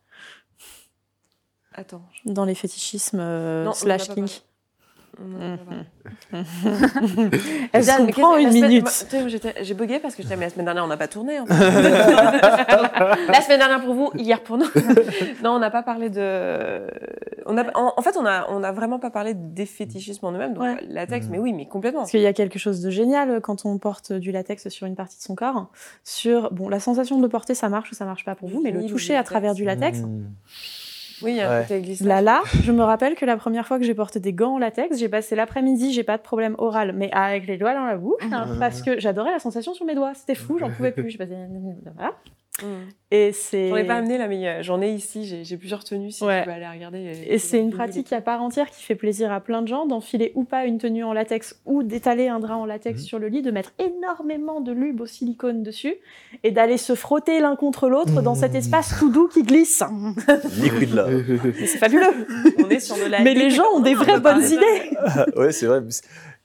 Attends. je- dans les fétichismes euh, Non, slash pas kink. Est-ce qu'on prend une minute J'ai bugué parce que j'étais, mais la semaine dernière, on n'a pas tourné. en fait. [laughs] la semaine dernière pour vous, hier pour nous. [laughs] non, on n'a pas parlé de. On a, en, en fait, on a, on a vraiment pas parlé des fétichismes en eux-mêmes. Donc, Ouais. latex, Mm. mais oui, mais complètement. Parce qu'il y a quelque chose de génial quand on porte du latex sur une partie de son corps. Sur bon, la sensation de le porter, ça marche ou ça marche pas pour vous, mais le toucher à latex. travers du latex. Mmh. Oui, il y a un Ouais. côté glissant. Là, là, je me rappelle que la première fois que j'ai porté des gants en latex, j'ai passé l'après-midi, j'ai pas de problème oral, mais avec les doigts dans la bouche, hein, parce que j'adorais la sensation sur mes doigts. C'était fou, j'en pouvais plus. Je passais... [laughs] voilà. Mm. Et c'est. J'en ai pas amené là, mais euh, j'en ai ici. J'ai, plusieurs tenues. Si Ouais. tu veux aller regarder. Et c'est une pratique à part entière qui fait plaisir à plein de gens d'enfiler ou pas une tenue en latex ou d'étaler un drap en latex Mhm. sur le lit, de mettre énormément de lube au silicone dessus et d'aller se frotter l'un contre l'autre dans cet Mhm. espace tout doux qui glisse. [laughs] Liquid love. [laughs] Mais c'est fabuleux. On est sur de la. Mais les gens ont des vraies bonnes idées. [laughs] ouais, c'est vrai.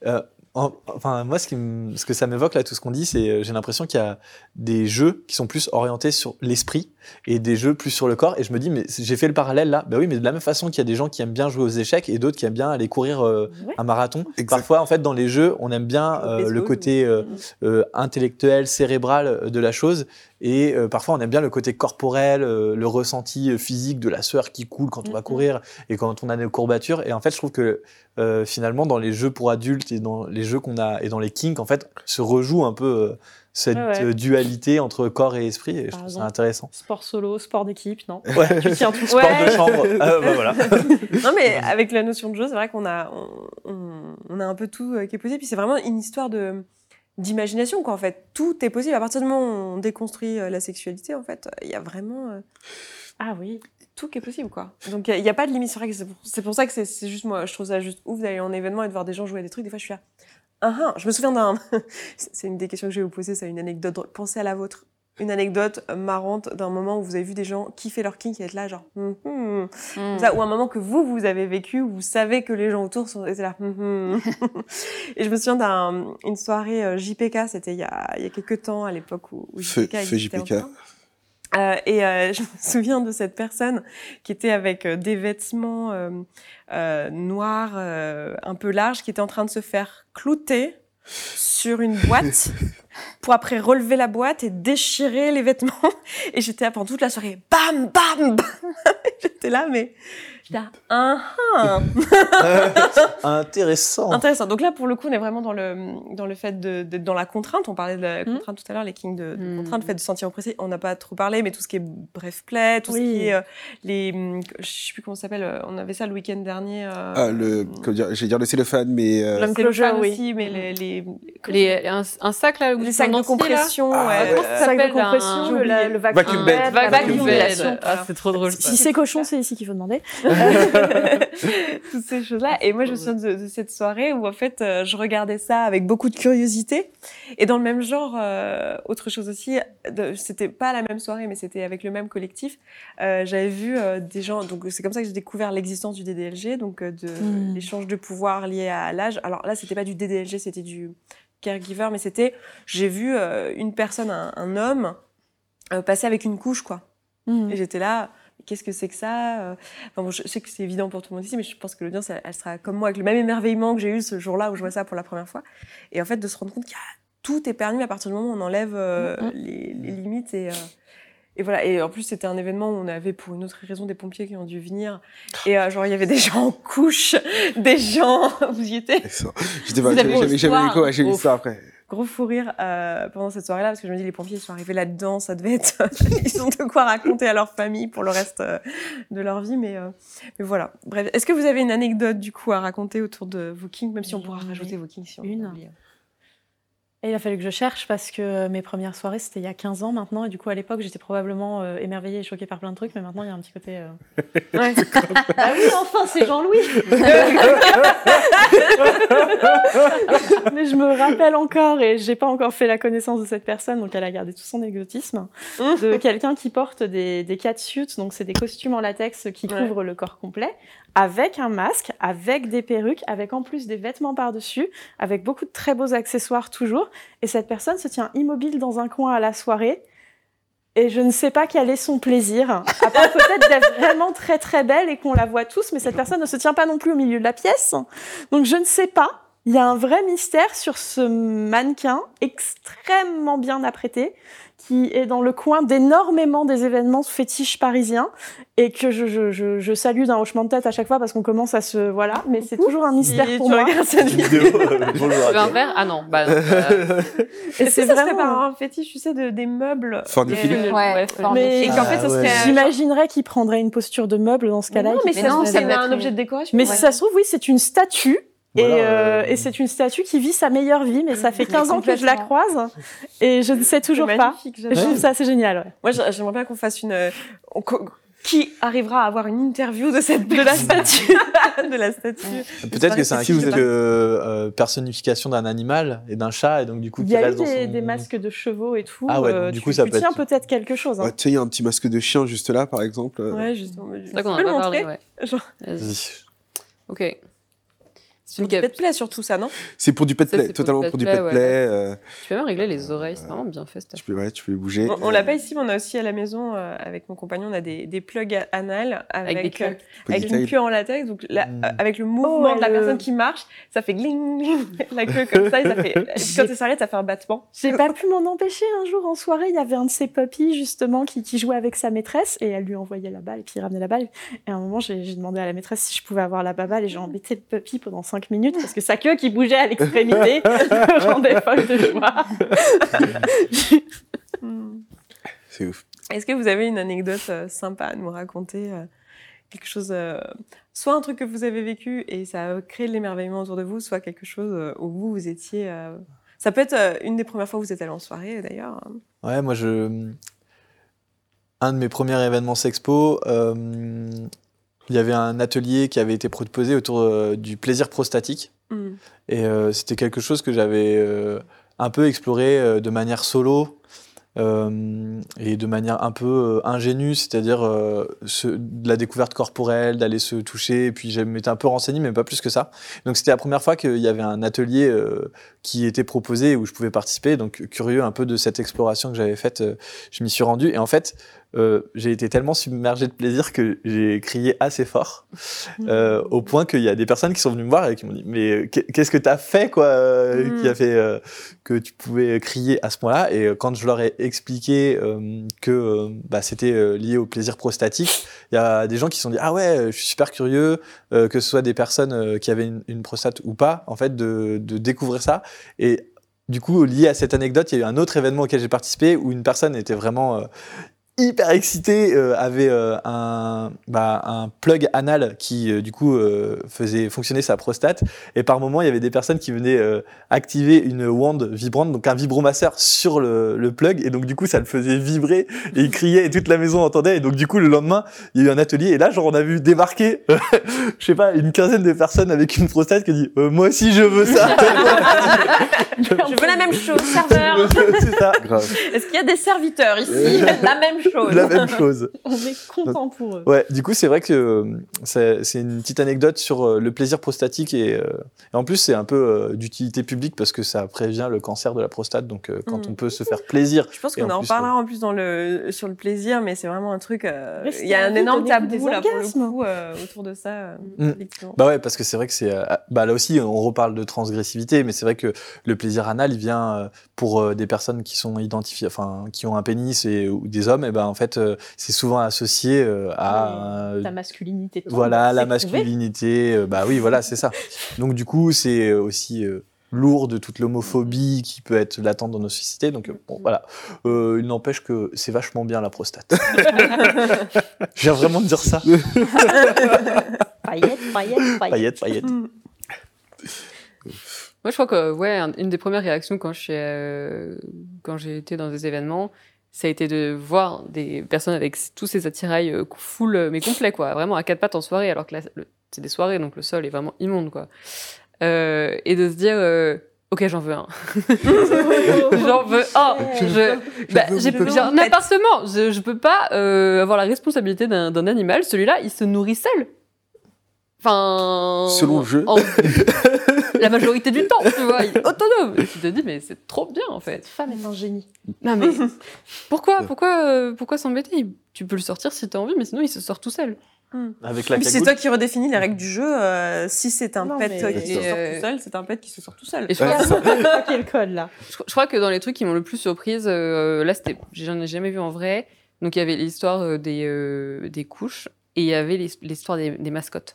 euh, enfin, moi, ce, qui me- ce que ça m'évoque là, tout ce qu'on dit, c'est euh, j'ai l'impression qu'il y a des jeux qui sont plus orientés sur l'esprit et des jeux plus sur le corps. Et je me dis, mais j'ai fait le parallèle là. Bah oui, mais de la même façon qu'il y a des gens qui aiment bien jouer aux échecs et d'autres qui aiment bien aller courir euh, Ouais. un marathon. Exact. Parfois, en fait, dans les jeux, on aime bien euh, le côté euh, euh, intellectuel, cérébral de la chose. Et euh, parfois, on aime bien le côté corporel, euh, le ressenti euh, physique de la sueur qui coule quand on va Mhm. courir et quand on a nos courbatures. Et en fait, je trouve que euh, finalement, dans les jeux pour adultes et dans les jeux qu'on a et dans les kinks, en fait, se rejoue un peu cette Ouais, ouais. dualité entre corps et esprit. Et je trouve ça intéressant. Sport solo, sport d'équipe, non? Ouais. [laughs] Tu tiens tout. Sport de chambre. Ah, bah [laughs] voilà. Non, mais avec la notion de jeu, c'est vrai qu'on a, on, a un peu tout qui est possible. Puis c'est vraiment une histoire de d'imagination, quoi, en fait. Tout est possible. À partir du moment où on déconstruit euh, la sexualité, en fait, il y a vraiment euh, Ah oui. tout qui est possible, quoi. Donc, il n'y a, pas de limite. C'est vrai que c'est pour, ça que c'est- c'est juste moi, je trouve ça juste ouf d'aller en événement et de voir des gens jouer à des trucs. Des fois, je suis là. Ah, ah. Je me souviens d'un. [laughs] c'est une des questions que je vais vous poser, c'est une anecdote. Pensez à la vôtre. Une anecdote marrante d'un moment où vous avez vu des gens kiffer leur kink et être là, genre. hum, hum. Mm. Ça, ou un moment que vous, vous avez vécu, où vous savez que les gens autour sont étaient là. hum, hum. [laughs] et je me souviens d'une soirée euh, JPK, c'était il y a, il y a quelques temps, à l'époque où, où JPK feu JPK. Euh, et euh, je me [laughs] souviens de cette personne qui était avec euh, des vêtements euh, euh, noirs euh, un peu larges, qui était en train de se faire clouter sur une boîte [laughs] pour après relever la boîte et déchirer les vêtements. [laughs] Et j'étais là pendant toute la soirée, bam, bam, bam. [laughs] J'étais là, mais j'étais là, ah, ah. Intéressant. Intéressant. Donc là, pour le coup, on est vraiment dans le, dans le fait de- d'être dans la contrainte. On parlait de la Mhm. contrainte tout à l'heure, les kings de, de Mhm. contrainte, le fait de se sentir oppressé. On n'a pas trop parlé, mais tout ce qui est bref play, tout ce qui est euh, les, hum, je sais plus comment ça s'appelle. euh, On avait ça le week-end dernier. euh, Ah, le, comment dire, j'allais dire le cellophane, mais euh, L'homme oui. aussi, mais les, les, Les, un, un sac là où les sacs de compression. Ah, ouais, comment ça s'appelle, le, vacuum, Vacuum bed, Vacuum bed. Ah, c'est trop drôle. Si c'est cochon, c'est ici qu'il faut demander. [laughs] [laughs] toutes ces choses-là. Et moi, je me souviens de, de cette soirée où, en fait, euh, je regardais ça avec beaucoup de curiosité. Et dans le même genre, euh, autre chose aussi, c'était pas la même soirée, mais c'était avec le même collectif. euh, J'avais vu des gens, donc c'est comme ça que j'ai découvert l'existence du DDLG, donc de Mm. l'échange de pouvoir lié à l'âge. Alors là, c'était pas du DDLG, c'était du caregiver, mais c'était, j'ai vu une personne, un, un homme, passer avec une couche, quoi. Mhm. Et j'étais là, qu'est-ce que c'est que ça euh enfin, bon, Je sais que c'est évident pour tout le monde ici, mais je pense que l'audience, elle, elle sera comme moi, avec le même émerveillement que j'ai eu ce jour-là où je vois ça pour la première fois. Et en fait, de se rendre compte qu'il y a tout est permis à partir du moment où on enlève euh, Mhm. les, les limites. Et, euh, et voilà. Et en plus, c'était un événement où on avait, pour une autre raison, des pompiers qui ont dû venir. Et euh, genre, il y avait des gens en couche, des gens. [laughs] Vous y étiez? J'étais pas, j'avais ouais, j'ai eu Ouf. l'histoire après. Gros fou rire euh, pendant cette soirée-là, parce que je me dis, les pompiers ils sont arrivés là-dedans, ça devait être. [laughs] ils ont de quoi raconter à leur famille pour le reste euh, de leur vie, mais, euh, mais voilà. Bref, est-ce que vous avez une anecdote du coup à raconter autour de vos kings, même si on pourra rajouter vos kings si on une. Et il a fallu que je cherche parce que mes premières soirées, c'était il y a 15 ans maintenant. Et du coup, à l'époque, j'étais probablement euh, émerveillée et choquée par plein de trucs. Mais maintenant, il y a un petit côté. euh, [laughs] Ouais. [laughs] Ah oui, enfin, c'est Jean-Louis [laughs] Mais je me rappelle encore, et j'ai pas encore fait la connaissance de cette personne, donc elle a gardé tout son exotisme, de quelqu'un qui porte des, des catsuits, donc c'est des costumes en latex qui Ouais. couvrent le corps complet, avec un masque, avec des perruques, avec en plus des vêtements par-dessus, avec beaucoup de très beaux accessoires toujours. Et cette personne se tient immobile dans un coin à la soirée. Et je ne sais pas quel est son plaisir, à part peut-être d'être [laughs] vraiment très très belle et qu'on la voit tous, mais cette personne ne se tient pas non plus au milieu de la pièce. Donc je ne sais pas. Il y a un vrai mystère sur ce mannequin extrêmement bien apprêté qui est dans le coin d'énormément des événements fétiches parisiens et que je, je, je, je salue d'un hochement de tête à chaque fois parce qu'on commence à se voilà mais c'est toujours un mystère Et pour tu moi regardes cette vidéo. Vidéo, [laughs] euh, bonjour Tu veux à un verre? Ah non, bah non. euh, et Est-ce c'est que ça serait vraiment pas un fétiche, tu sais, de, des meubles Forniphilique. Et- Ouais, mais- Et qu'en fait, Ah ça ouais. serait. j'imaginerais qu'il prendrait une posture de meuble dans ce cas-là non, mais, qu'il Mais ça, non, va un objet de décoration. mais ouais. si ça se trouve oui c'est une statue Voilà, et, euh, euh, et c'est une statue qui vit sa meilleure vie mais ça [laughs] fait Mais 15 ans que je la croise et je ne sais toujours C'est pas magnifique, je trouve ça assez génial ouais. Moi, j'a- j'aimerais bien qu'on fasse une. euh, qui arrivera à avoir une interview de cette de la statue [laughs] de la statue Peut-être que c'est un Si vous kit de euh, personnification d'un animal et d'un chat, et donc du coup, il y a eu des, son- des masques de chevaux et tout Ah ouais, euh, du tu, coup, ça tu peut tiens être- peut-être quelque chose hein. Ouais, tu sais, il y a un petit masque de chien juste là, par exemple. Ouais, justement. En peux a le pas parlé, montrer ouais. Genre. Ok. C'est une pet play surtout ça, non? C'est pour du pet Ça, play, totalement pour du pet play, euh, Tu peux même régler les oreilles, c'est vraiment bien fait. tu, peux, ouais, tu peux les bouger. On, on l'a pas ici, mais on a aussi à la maison, euh, avec mon compagnon, on a des, des plugs anal avec, Avec euh, avec une queue en latex. Donc, la- Mm. euh, avec le mouvement Oh, de la le- personne qui marche, ça fait gling, gling, la queue comme ça. Et ça fait, [laughs] quand elle s'arrête, ça fait un battement. J'ai pas pu m'en empêcher. Un jour en soirée, il y avait un de ces puppies justement qui, qui jouait avec sa maîtresse et elle lui envoyait la balle et puis il ramenait la balle. Et à un moment, j'ai j'ai demandé à la maîtresse si je pouvais avoir la balle et j'ai embêté le puppy pendant 5 minutes parce que sa queue qui bougeait à l'extrémité me rendait folle de joie. [laughs] C'est ouf. Est-ce que vous avez une anecdote euh, sympa à nous raconter euh, Quelque chose, euh, soit un truc que vous avez vécu et ça a créé de l'émerveillement autour de vous, soit quelque chose euh, où vous, vous étiez. euh, Ça peut être euh, une des premières fois où vous êtes allé en soirée d'ailleurs. Ouais, moi, je. Un de mes premiers événements Sexpo, euh, il y avait un atelier qui avait été proposé autour euh, du plaisir prostatique. Mm. Et euh, c'était quelque chose que j'avais euh, un peu exploré de manière solo et de manière un peu ingénue, c'est-à-dire ce- de la découverte corporelle, d'aller se toucher. Et puis je m'étais un peu renseigné, mais pas plus que ça. Donc c'était la première fois qu'il y avait un atelier qui était proposé où je pouvais participer. Donc curieux un peu de cette exploration que j'avais faite, je m'y suis rendu. Et en fait, euh, j'ai été tellement submergé de plaisir que j'ai crié assez fort, euh, au point qu'il y a des personnes qui sont venues me voir et qui m'ont dit mais euh, qu'est- qu'est-ce que t'as fait quoi Mm. qui a fait euh, que tu pouvais crier à ce point-là? Et quand je leur ai expliqué que bah, c'était lié au plaisir prostatique il y a des gens qui se sont dit ah ouais je suis super curieux que ce soit des personnes qui avaient une, une prostate ou pas en fait de, de découvrir ça. Et du coup, lié à cette anecdote, il y a eu un autre événement auquel j'ai participé où une personne était vraiment euh, hyper excitée, euh, avait euh, un, bah, un plug anal qui, euh, du coup, euh, faisait fonctionner sa prostate. Et par moment, il y avait des personnes qui venaient euh, activer une wand vibrante, donc un vibromasseur sur le, le plug. Et donc, du coup, ça le faisait vibrer et il criait et toute la maison entendait. Et donc, du coup, le lendemain, il y a eu un atelier. Et là, genre, on a vu débarquer, [laughs] je sais pas, une quinzaine de personnes avec une prostate qui dit euh, Moi aussi, je veux ça. [laughs] [laughs] Je veux la même chose, serveur. C'est ça. Grave. Est-ce qu'il y a des serviteurs ici? La même chose. La même chose. [laughs] On est content pour eux. Ouais, du coup, c'est vrai que euh, c'est c'est une petite anecdote sur euh, le plaisir prostatique et, euh, et en plus, c'est un peu euh, d'utilité publique parce que ça prévient le cancer de la prostate. Donc, euh, quand Mm. on peut se faire plaisir, Je pense qu'on en en parlera en plus dans le, sur le plaisir, mais c'est vraiment un truc. euh, Il y a un énorme tabou des là pour le coup euh, autour de ça. euh, Mm. bah ouais, parce que c'est vrai que c'est, euh, bah là aussi, on reparle de transgressivité, mais c'est vrai que le plaisir anal, il vient euh, pour euh, des personnes qui sont identifiées, enfin, qui ont un pénis et ou des hommes, et ben en fait, euh, c'est souvent associé euh, à euh, Ta masculinité. Voilà, la masculinité, euh, bah oui, voilà, c'est ça. Donc du coup, c'est aussi euh, lourd de toute l'homophobie qui peut être latente dans nos sociétés. Donc bon, voilà. Euh, il n'empêche que c'est vachement bien la prostate. [laughs] Je viens vraiment de dire ça. [laughs] Paillettes, paillettes, paillettes. Paillettes, paillettes. Mm. Moi, je crois que ouais, un- une des premières réactions quand je suis, euh, quand j'ai été dans des événements, ça a été de voir des personnes avec tous ces attirails euh, full, euh, mais complets, quoi, vraiment à quatre pattes en soirée, alors que là, c'est des soirées, donc le sol est vraiment immonde, quoi. Euh, et de se dire, euh, ok, j'en veux un. [laughs] j'en veux un. Je, bah, j'ai un appartement. Je, je peux pas euh, avoir la responsabilité d'un d'un animal. Celui-là, il se nourrit seul. Enfin. Selon le jeu. en- [laughs] la majorité du temps, tu vois, il est autonome. Et tu te dis, mais c'est trop bien en fait. Femme est un génie. Non mais [laughs] pourquoi, pourquoi, euh, pourquoi s'embêter? Tu peux le sortir si t'as envie, mais sinon il se sort tout seul. Avec la c'est toi qui redéfinis les règles du jeu. euh, si c'est un Non, pet mais- qui se sort tout seul, c'est un pet qui se sort tout seul. Et je, crois, quoi le [laughs] code là? Je- je crois que dans les trucs qui m'ont le plus surprise, euh, là c'était, j'en ai jamais vu en vrai. Donc il y avait l'histoire euh, des, euh, des couches et il y avait l'his- l'histoire des, des mascottes.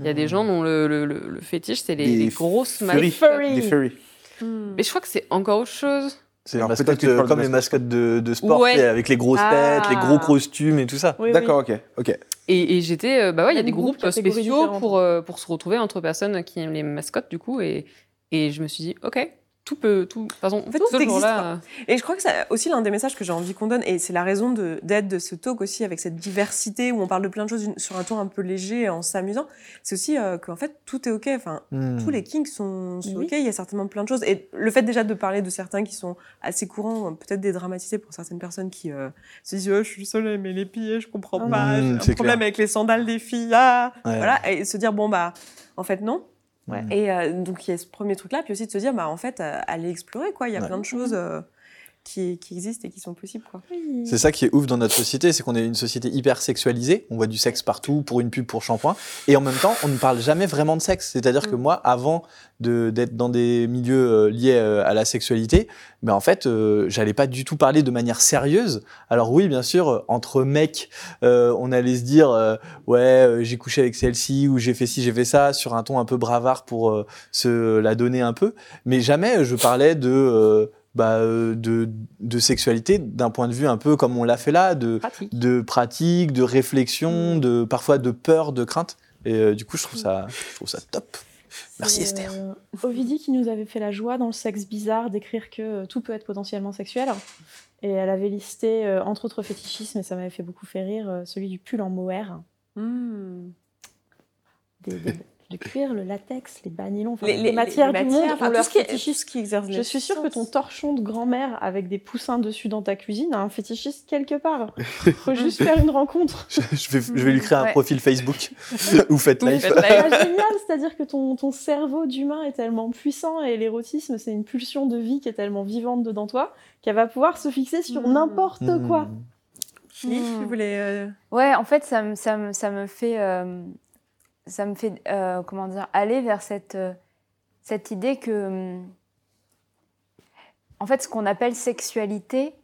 Il y a des gens dont le, le- le- le fétiche c'est les, grosses furry. mascottes. Des furry. Hmm. Mais je crois que c'est encore autre chose. C'est peut-être tu euh, comme les mascottes. mascottes de, de sport, Ouais. avec les grosses Ah. têtes, les gros costumes et tout ça. Oui, D'accord, ok. ok. Et, et j'étais, euh, bah ouais, il y a des groupes spéciaux pour, euh, pour se retrouver entre personnes qui aiment les mascottes du coup. Et, et je me suis dit, ok, tout peut, tout. De toute façon, En fait, tout existe, jour-là. Et je crois que c'est aussi l'un des messages que j'ai envie qu'on donne, et c'est la raison de- d'être de, ce talk aussi, avec cette diversité où on parle de plein de choses une- sur un ton un peu léger, en s'amusant. C'est aussi euh, qu'en fait, tout est OK. Enfin, Hmm. tous les kinks sont, sont Oui. OK. Il y a certainement plein de choses. Et le fait déjà de parler de certains qui sont assez courants, euh, peut-être dédramatisés pour certaines personnes qui euh, se disent oh, Je suis seule à aimer les pieds, je comprends Ah pas, Mmh, j'ai un c'est problème clair. avec les sandales des filles. Ah Ouais. Voilà. Et se dire Bon, bah, en fait, non. Ouais. Et euh, donc, il y a ce premier truc-là, puis aussi de se dire, bah, en fait, euh, aller explorer, quoi. Il y a plein de choses euh, qui, qui existent et qui sont possibles, quoi. C'est ça qui est ouf dans notre société, c'est qu'on est une société hyper sexualisée. On voit du sexe partout pour une pub, pour shampoing. Et en même temps, on ne parle jamais vraiment de sexe. C'est-à-dire que Mm. moi, avant de- d'être dans des milieux euh, liés euh, à la sexualité, ben en fait, euh, j'allais pas du tout parler de manière sérieuse. Alors oui, bien sûr, entre mecs, euh, on allait se dire, euh, ouais, euh, j'ai couché avec celle-ci ou j'ai fait ci, j'ai fait ça, sur un ton un peu bravard pour euh, se la donner un peu. Mais jamais je parlais de euh, bah, euh, de, de sexualité d'un point de vue un peu comme on l'a fait là, de, Pratique. de pratique, de réflexion, de parfois de peur, de crainte. Et euh, du coup, je trouve ça, je trouve ça top. Merci Esther. euh, Ovidie qui nous avait fait la joie dans le sexe bizarre d'écrire que euh, tout peut être potentiellement sexuel. Et elle avait listé, euh, entre autres fétichismes, et ça m'avait fait beaucoup faire rire, euh, celui du pull en mohair, Hmm. des, des- le cuir, le latex, les bas nylons, enfin, Les, les, les- matières les du matières, monde enfin, tout ce qui ce qui exerce Je suis sûre que ton torchon de grand-mère avec des poussins dessus dans ta cuisine a un fétichiste quelque part. Faut [laughs] juste faire une rencontre. Je, vais, je vais lui créer un Ouais. profil Facebook [laughs] ou Faites Oui, Life. C'est live. pas génial, c'est-à-dire que ton, ton cerveau d'humain est tellement puissant et l'érotisme, c'est une pulsion de vie qui est tellement vivante dedans toi qu'elle va pouvoir se fixer sur Mmh. n'importe Mmh. quoi. Hmm. tu voulais. euh, Ouais, en fait, ça me, ça me, ça me fait, euh, ça me fait euh, comment dire, aller vers cette, euh, cette idée que, hum, en fait, ce qu'on appelle sexualité,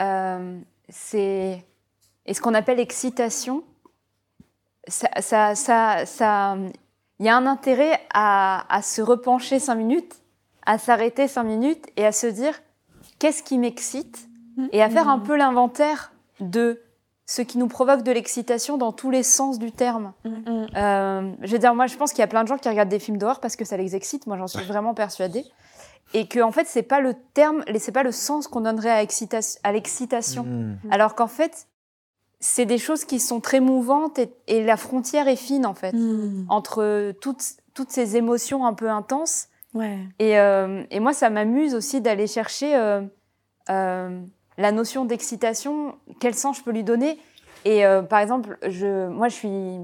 euh, c'est, et ce qu'on appelle excitation, ça, ça, ça, ça- il y a un intérêt à, à se repencher cinq minutes, à s'arrêter cinq minutes et à se dire qu'est-ce qui m'excite? Et à faire un peu l'inventaire de ce qui nous provoque de l'excitation dans tous les sens du terme. Euh, je veux dire, moi, je pense qu'il y a plein de gens qui regardent des films d'horreur parce que ça les excite. Moi, j'en suis vraiment persuadée. Et que, en fait, c'est pas le terme, c'est pas le sens qu'on donnerait à, excita- à l'excitation. Mmh. Alors qu'en fait, c'est des choses qui sont très mouvantes et, et la frontière est fine, en fait, entre toutes, toutes ces émotions un peu intenses. Ouais. Et, euh, et moi, ça m'amuse aussi d'aller chercher euh, euh, la notion d'excitation, quel sens je peux lui donner. Et euh, par exemple, je, moi, je suis.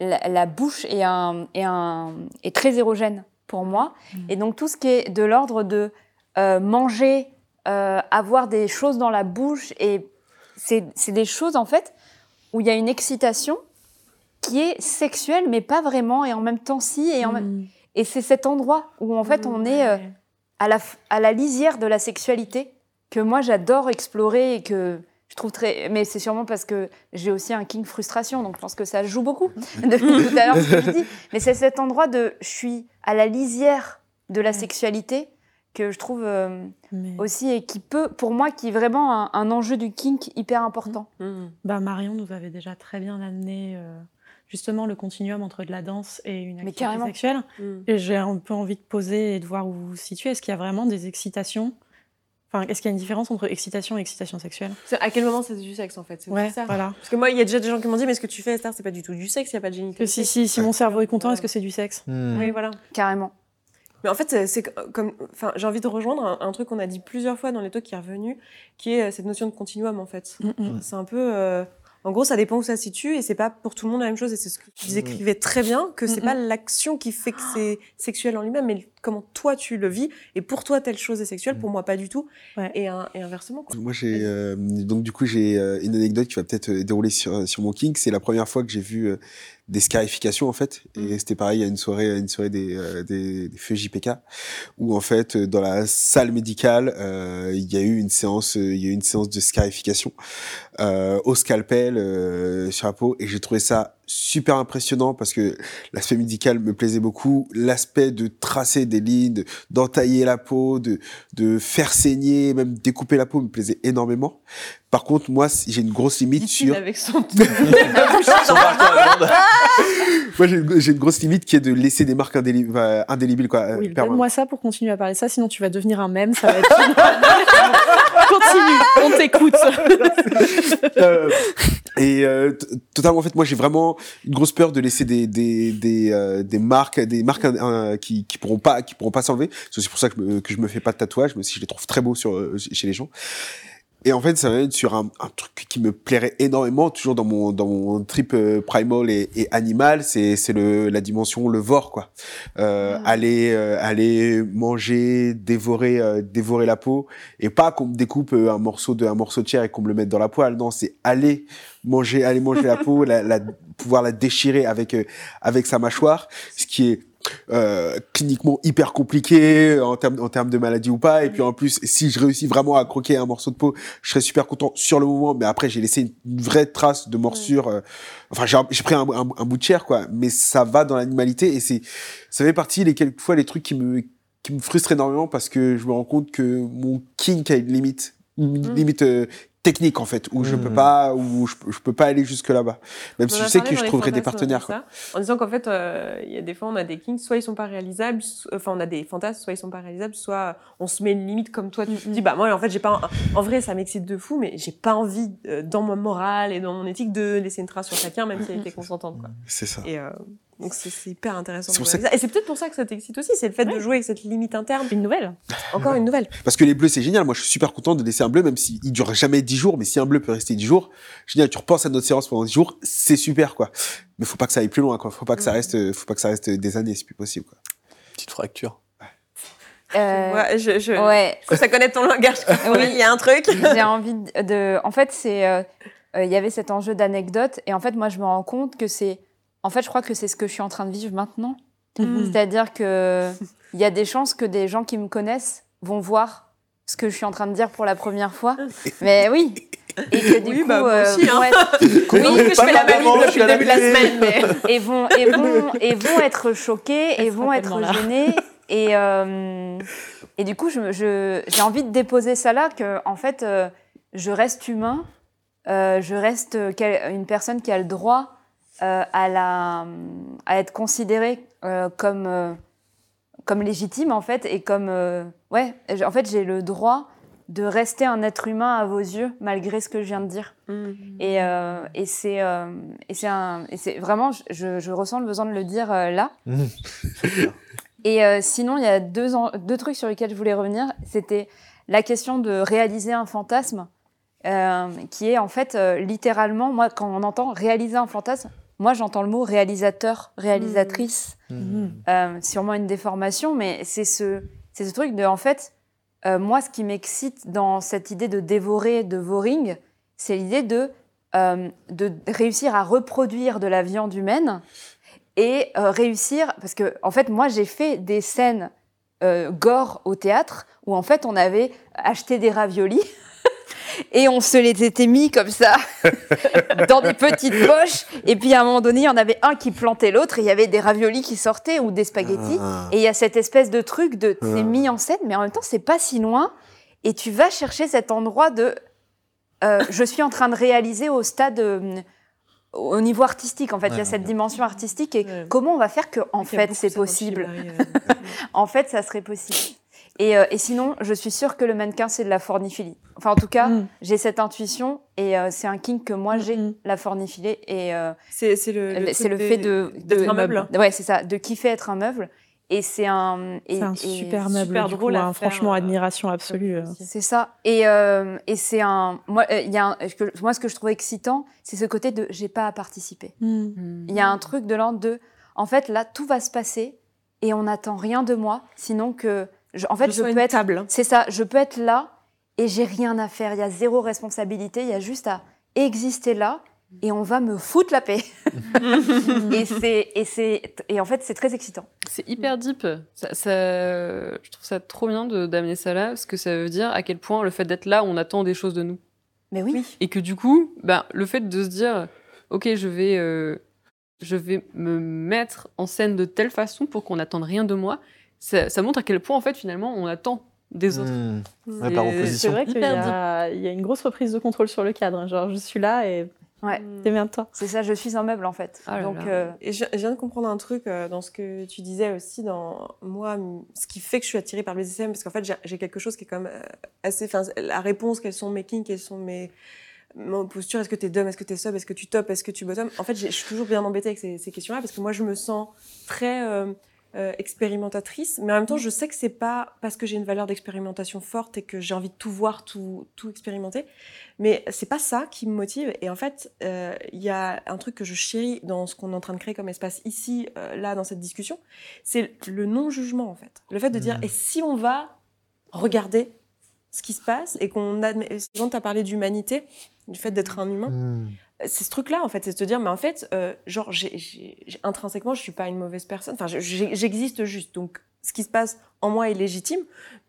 La, la bouche est, un, est, un, est très érogène pour moi. Et donc, tout ce qui est de l'ordre de euh, manger, euh, avoir des choses dans la bouche, et c'est c'est des choses, en fait, où il y a une excitation qui est sexuelle, mais pas vraiment, et en même temps, si, et en même et c'est cet endroit où en fait on est à, la, f- à la lisière de la sexualité que moi j'adore explorer et que je trouve très. Mais c'est sûrement parce que j'ai aussi un king frustration, donc je pense que ça joue beaucoup [laughs] [laughs] depuis tout à l'heure ce que je dis. Mais c'est cet endroit de je suis à la lisière de la sexualité que je trouve euh, Mais- aussi et qui peut, pour moi, qui est vraiment un, un enjeu du kink hyper important. Bah, Marion nous avait déjà très bien amené euh, justement le continuum entre de la danse et une activité sexuelle. Hmm. Et j'ai un peu envie de poser et de voir où vous vous situez. Est-ce qu'il y a vraiment des excitations Enfin, est-ce qu'il y a une différence entre excitation et excitation sexuelle? À quel moment c'est du sexe en fait? Ouais, ça. voilà. Parce que moi, il y a déjà des gens qui m'ont dit, mais ce que tu fais, Esther, c'est pas du tout du sexe, il n'y a pas de génitalité. Si, si, si mon cerveau est content, est-ce que c'est du sexe? Mmh. Oui, voilà. Carrément. Mais en fait, c'est- comme, enfin, j'ai envie de rejoindre un, un truc qu'on a dit plusieurs fois dans les talks qui est revenu, qui est euh, cette notion de continuum en fait. Mm, mm. C'est un peu, euh, En gros, ça dépend où ça se situe et c'est pas pour tout le monde la même chose. Et c'est ce que tu décrivais très bien, que c'est Mhm. pas l'action qui fait que c'est sexuel en lui-même, mais comment toi tu le vis. Et pour toi, telle chose est sexuelle, pour moi pas du tout. Ouais. Et, un- et inversement. Quoi. Moi, j'ai euh, donc du coup j'ai euh, une anecdote qui va peut-être euh, dérouler sur sur mon king. C'est la première fois que j'ai vu euh, des scarifications en fait, et c'était pareil à une soirée, à une soirée des euh, des, des feux JPK, où en fait euh, dans la salle médicale euh, il y a eu une séance, euh, il y a eu une séance de scarification euh, au scalpel euh, sur la peau, et j'ai trouvé ça super impressionnant parce que l'aspect médical me plaisait beaucoup, l'aspect de tracer des lignes, de- d'entailler la peau, de de faire saigner, même découper la peau me plaisait énormément. Par contre, moi, j'ai une grosse limite sur. avec son [laughs] Son parcours allemande. Moi, j'ai une, grosse limite qui est de laisser des marques indéli- enfin, indélébiles, quoi. euh, Oui, donne-moi ça pour continuer à parler de ça, sinon tu vas devenir un mème, ça va être... [laughs] Continue, on t'écoute. [laughs] Euh, et euh, totalement, en fait, moi, j'ai vraiment une grosse peur de laisser des des des, euh, des marques, des marques euh, qui qui pourront pas qui pourront pas s'enlever. C'est aussi pour ça que, me- que je me fais pas de tatouage, mais aussi je les trouve très beaux sur euh, chez les gens. Et en fait, ça va être sur un, un truc qui me plairait énormément, toujours dans mon dans mon trip euh, primal et, et animal, c'est c'est le la dimension le vor quoi. Euh, Aller euh, aller manger, dévorer euh, dévorer la peau et pas qu'on me découpe euh, un morceau de un morceau de chair et qu'on me le mette dans la poêle. Non, c'est aller manger aller manger la peau, la, la pouvoir la déchirer avec euh, avec sa mâchoire, ce qui est euh, cliniquement hyper compliqué en termes en termes de maladie ou pas. Et puis en plus si je réussis vraiment à croquer un morceau de peau je serais super content sur le moment. Mais après j'ai laissé une, une vraie trace de morsure euh, enfin j'ai pris un, un- un bout de chair quoi. Mais ça va dans l'animalité. Et c'est ça fait partie les quelques fois les trucs qui me qui me frustrent énormément parce que je me rends compte que mon kink a une limite une Mm. limite euh, technique en fait où je peux pas où je, je peux pas aller jusque là-bas. Même si je sais que je trouverai des partenaires quoi. en disant qu'en fait, euh, il y a des fois, on a des kings, soit ils sont pas réalisables, so- enfin, on a des fantasmes, soit ils sont pas réalisables, soit on se met une limite comme toi, tu te dis, bah, moi, en fait, j'ai pas, en vrai, ça m'excite de fou, mais j'ai pas envie, euh, dans mon moral et dans mon éthique, de laisser une trace sur quelqu'un, même si elle était consentante, quoi. c'est ça. Et, euh, donc, c'est hyper intéressant. De ça. Et c'est peut-être pour ça que ça t'excite aussi, c'est le fait de jouer avec cette limite interne. Une nouvelle. Encore une nouvelle. Parce que les bleus, c'est génial. Moi, je suis super content de laisser un bleu, même s'il dure jamais 10 jours. Mais si un bleu peut rester 10 jours, génial. Tu repenses à notre séance pendant 10 jours, c'est super, quoi. Mais faut pas que ça aille plus loin, quoi. Faut pas que ça reste, faut pas que ça reste des années, c'est plus possible, quoi. Petite fracture. Euh, Ouais, je, je... ouais, Ça connaît ton langage. [laughs] Oui. Il y a un truc. j'ai envie de, de- En fait, c'est. euh, euh, Il y avait cet enjeu d'anecdote, et en fait, moi, je me rends compte que c'est. En fait, je crois que c'est ce que je suis en train de vivre maintenant. Mm. C'est-à-dire que [laughs] il y a des chances que des gens qui me connaissent vont voir ce que je suis en train de dire pour la première fois. [laughs] Mais oui. Et que du Oui, coup, bah, euh, aussi, hein. [laughs] Oui, que je fais la je depuis le la début de la télé. semaine, mais. et vont et vont et vont être choqués et vont être gênés et euh, et du coup je me- je j'ai envie de déposer ça là que en fait euh, je reste humain je reste une personne qui a le droit euh, à la à être considérée euh, comme euh, comme légitime en fait et comme euh, ouais en fait j'ai le droit de rester un être humain à vos yeux malgré ce que je viens de dire Mm. et, euh, et c'est euh, et c'est vraiment je, je ressens le besoin de le dire euh, là. Mhm. [laughs] Et euh, sinon il y a deux en- deux trucs sur lesquels je voulais revenir. C'était la question de réaliser un fantasme, euh, qui est en fait euh, littéralement moi quand on entend réaliser un fantasme, moi j'entends le mot réalisateur, réalisatrice. Euh, sûrement une déformation, mais c'est ce, c'est ce truc de, en fait, euh, moi, ce qui m'excite dans cette idée de dévorer, de voring, c'est l'idée de, euh, de réussir à reproduire de la viande humaine et euh, réussir, parce que, en fait, moi, j'ai fait des scènes euh, gore au théâtre où, en fait, on avait acheté des raviolis. [laughs] Et on se les était mis comme ça [laughs] dans des petites poches. Et puis à un moment donné, il y en avait un qui plantait l'autre et il y avait des raviolis qui sortaient ou des spaghettis. Ah. Et il y a cette espèce de truc de Ah. c'est mis en scène, mais en même temps c'est pas si loin. Et tu vas chercher cet endroit de euh, je suis en train de réaliser au stade euh, au niveau artistique en fait. il y a Ouais, cette ouais. dimension artistique et Ouais. comment on va faire que en fait c'est possible? [laughs] En fait, ça serait possible. Et, euh, et sinon, je suis sûre que le mannequin, c'est de la forniphilie. Enfin, en tout cas, Mm. j'ai cette intuition et euh, c'est un kink que moi, j'ai, Mm. la forniphilie. Et euh, C'est le, c'est le des- fait de... d'être de- un meuble. Ouais, c'est ça, de kiffer être un meuble. Et c'est un. et- C'est un et- super meuble. super du drôle coup, à hein. faire, Franchement, euh, admiration absolue. C'est ça. Et, euh, et c'est un. Moi, il y a un- ce que- moi, ce que je trouve excitant, c'est ce côté de j'ai pas à participer. Mm. Il y a un truc de l'ordre de. En fait, là, tout va se passer et on n'attend rien de moi, sinon que. Je- en fait, je, peux être. table. C'est ça, je peux être là et j'ai rien à faire. Il y a zéro responsabilité. Il y a juste à exister là et on va me foutre la paix. [laughs] et c'est et c'est et en fait, c'est très excitant. C'est hyper deep. Ça, ça- je trouve ça trop bien de- d'amener ça là, parce que ça veut dire à quel point le fait d'être là, on attend des choses de nous. Mais oui. Et que du coup, ben, le fait de se dire, ok, je vais, euh, je vais me mettre en scène de telle façon pour qu'on n'attende rien de moi, ça, ça montre à quel point en fait finalement on attend des autres. Hmm. Ouais, C'est- vrai qu'il y, a- il y a une grosse reprise de contrôle sur le cadre. hein. Genre, je suis là et Ouais. démerde-toi. C'est ça, je suis un meuble en fait. Ah Donc euh, Et je, je viens de comprendre un truc euh, dans ce que tu disais aussi, dans moi, ce qui fait que je suis attirée par le BDSM, parce qu'en fait, j'ai- quelque chose qui est quand même euh, assez. La réponse, quels sont mes kinks, quelles sont mes. Mon posture, est-ce que t'es dom, est-ce que t'es sub, est-ce que tu top, est-ce que tu bottom? En fait, je suis toujours bien embêtée avec ces, ces questions-là parce que moi, je me sens très euh, euh, expérimentatrice, mais en même temps, je sais que c'est pas parce que j'ai une valeur d'expérimentation forte et que j'ai envie de tout voir, tout, tout expérimenter, mais c'est pas ça qui me motive. Et en fait, euh, il y a un truc que je chéris dans ce qu'on est en train de créer comme espace ici, euh, là, dans cette discussion, c'est le non-jugement, en fait. Le fait de dire, Mhm. et si on va regarder ce qui se passe et qu'on admet. Quand tu as parlé d'humanité, du fait d'être un humain, Hmm. C'est ce truc-là, en fait, c'est de se dire, mais en fait, euh, genre, intrinsèquement, je suis pas une mauvaise personne. Enfin, j'existe juste. Donc, ce qui se passe en moi est légitime.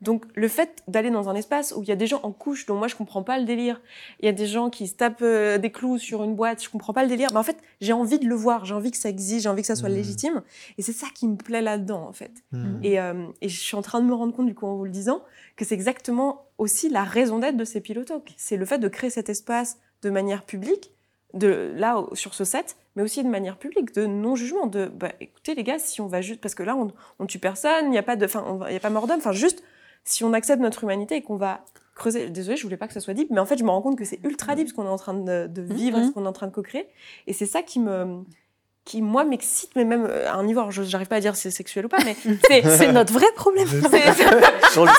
Donc, le fait d'aller dans un espace où il y a des gens en couche dont moi, je comprends pas le délire, il y a des gens qui se tapent euh, des clous sur une boîte, je comprends pas le délire. Mais en fait, j'ai envie de le voir, j'ai envie que ça existe, j'ai envie que ça soit Mhm. légitime. Et c'est ça qui me plaît là-dedans, en fait. Hmm. Et, euh, et je suis en train de me rendre compte, du coup, en vous le disant, que c'est exactement aussi la raison d'être de ces pilotoques. C'est le fait de créer cet espace de manière publique, de, là, sur ce set, mais aussi de manière publique, de non-jugement, de, bah, écoutez, les gars, si on va juste, parce que là, on, on tue personne, il n'y a pas de, enfin, il y a pas mort d'homme, enfin, juste, si on accepte notre humanité et qu'on va creuser, désolé, je voulais pas que ça soit deep, mais en fait, je me rends compte que c'est ultra deep ce qu'on est en train de, de vivre, Mhm. ce qu'on est en train de co-créer, et c'est ça qui me, qui, moi, m'excite, mais même euh, à un niveau, alors, je- j'arrive pas à dire si c'est sexuel ou pas, mais [laughs] c'est, notre vrai problème. [laughs]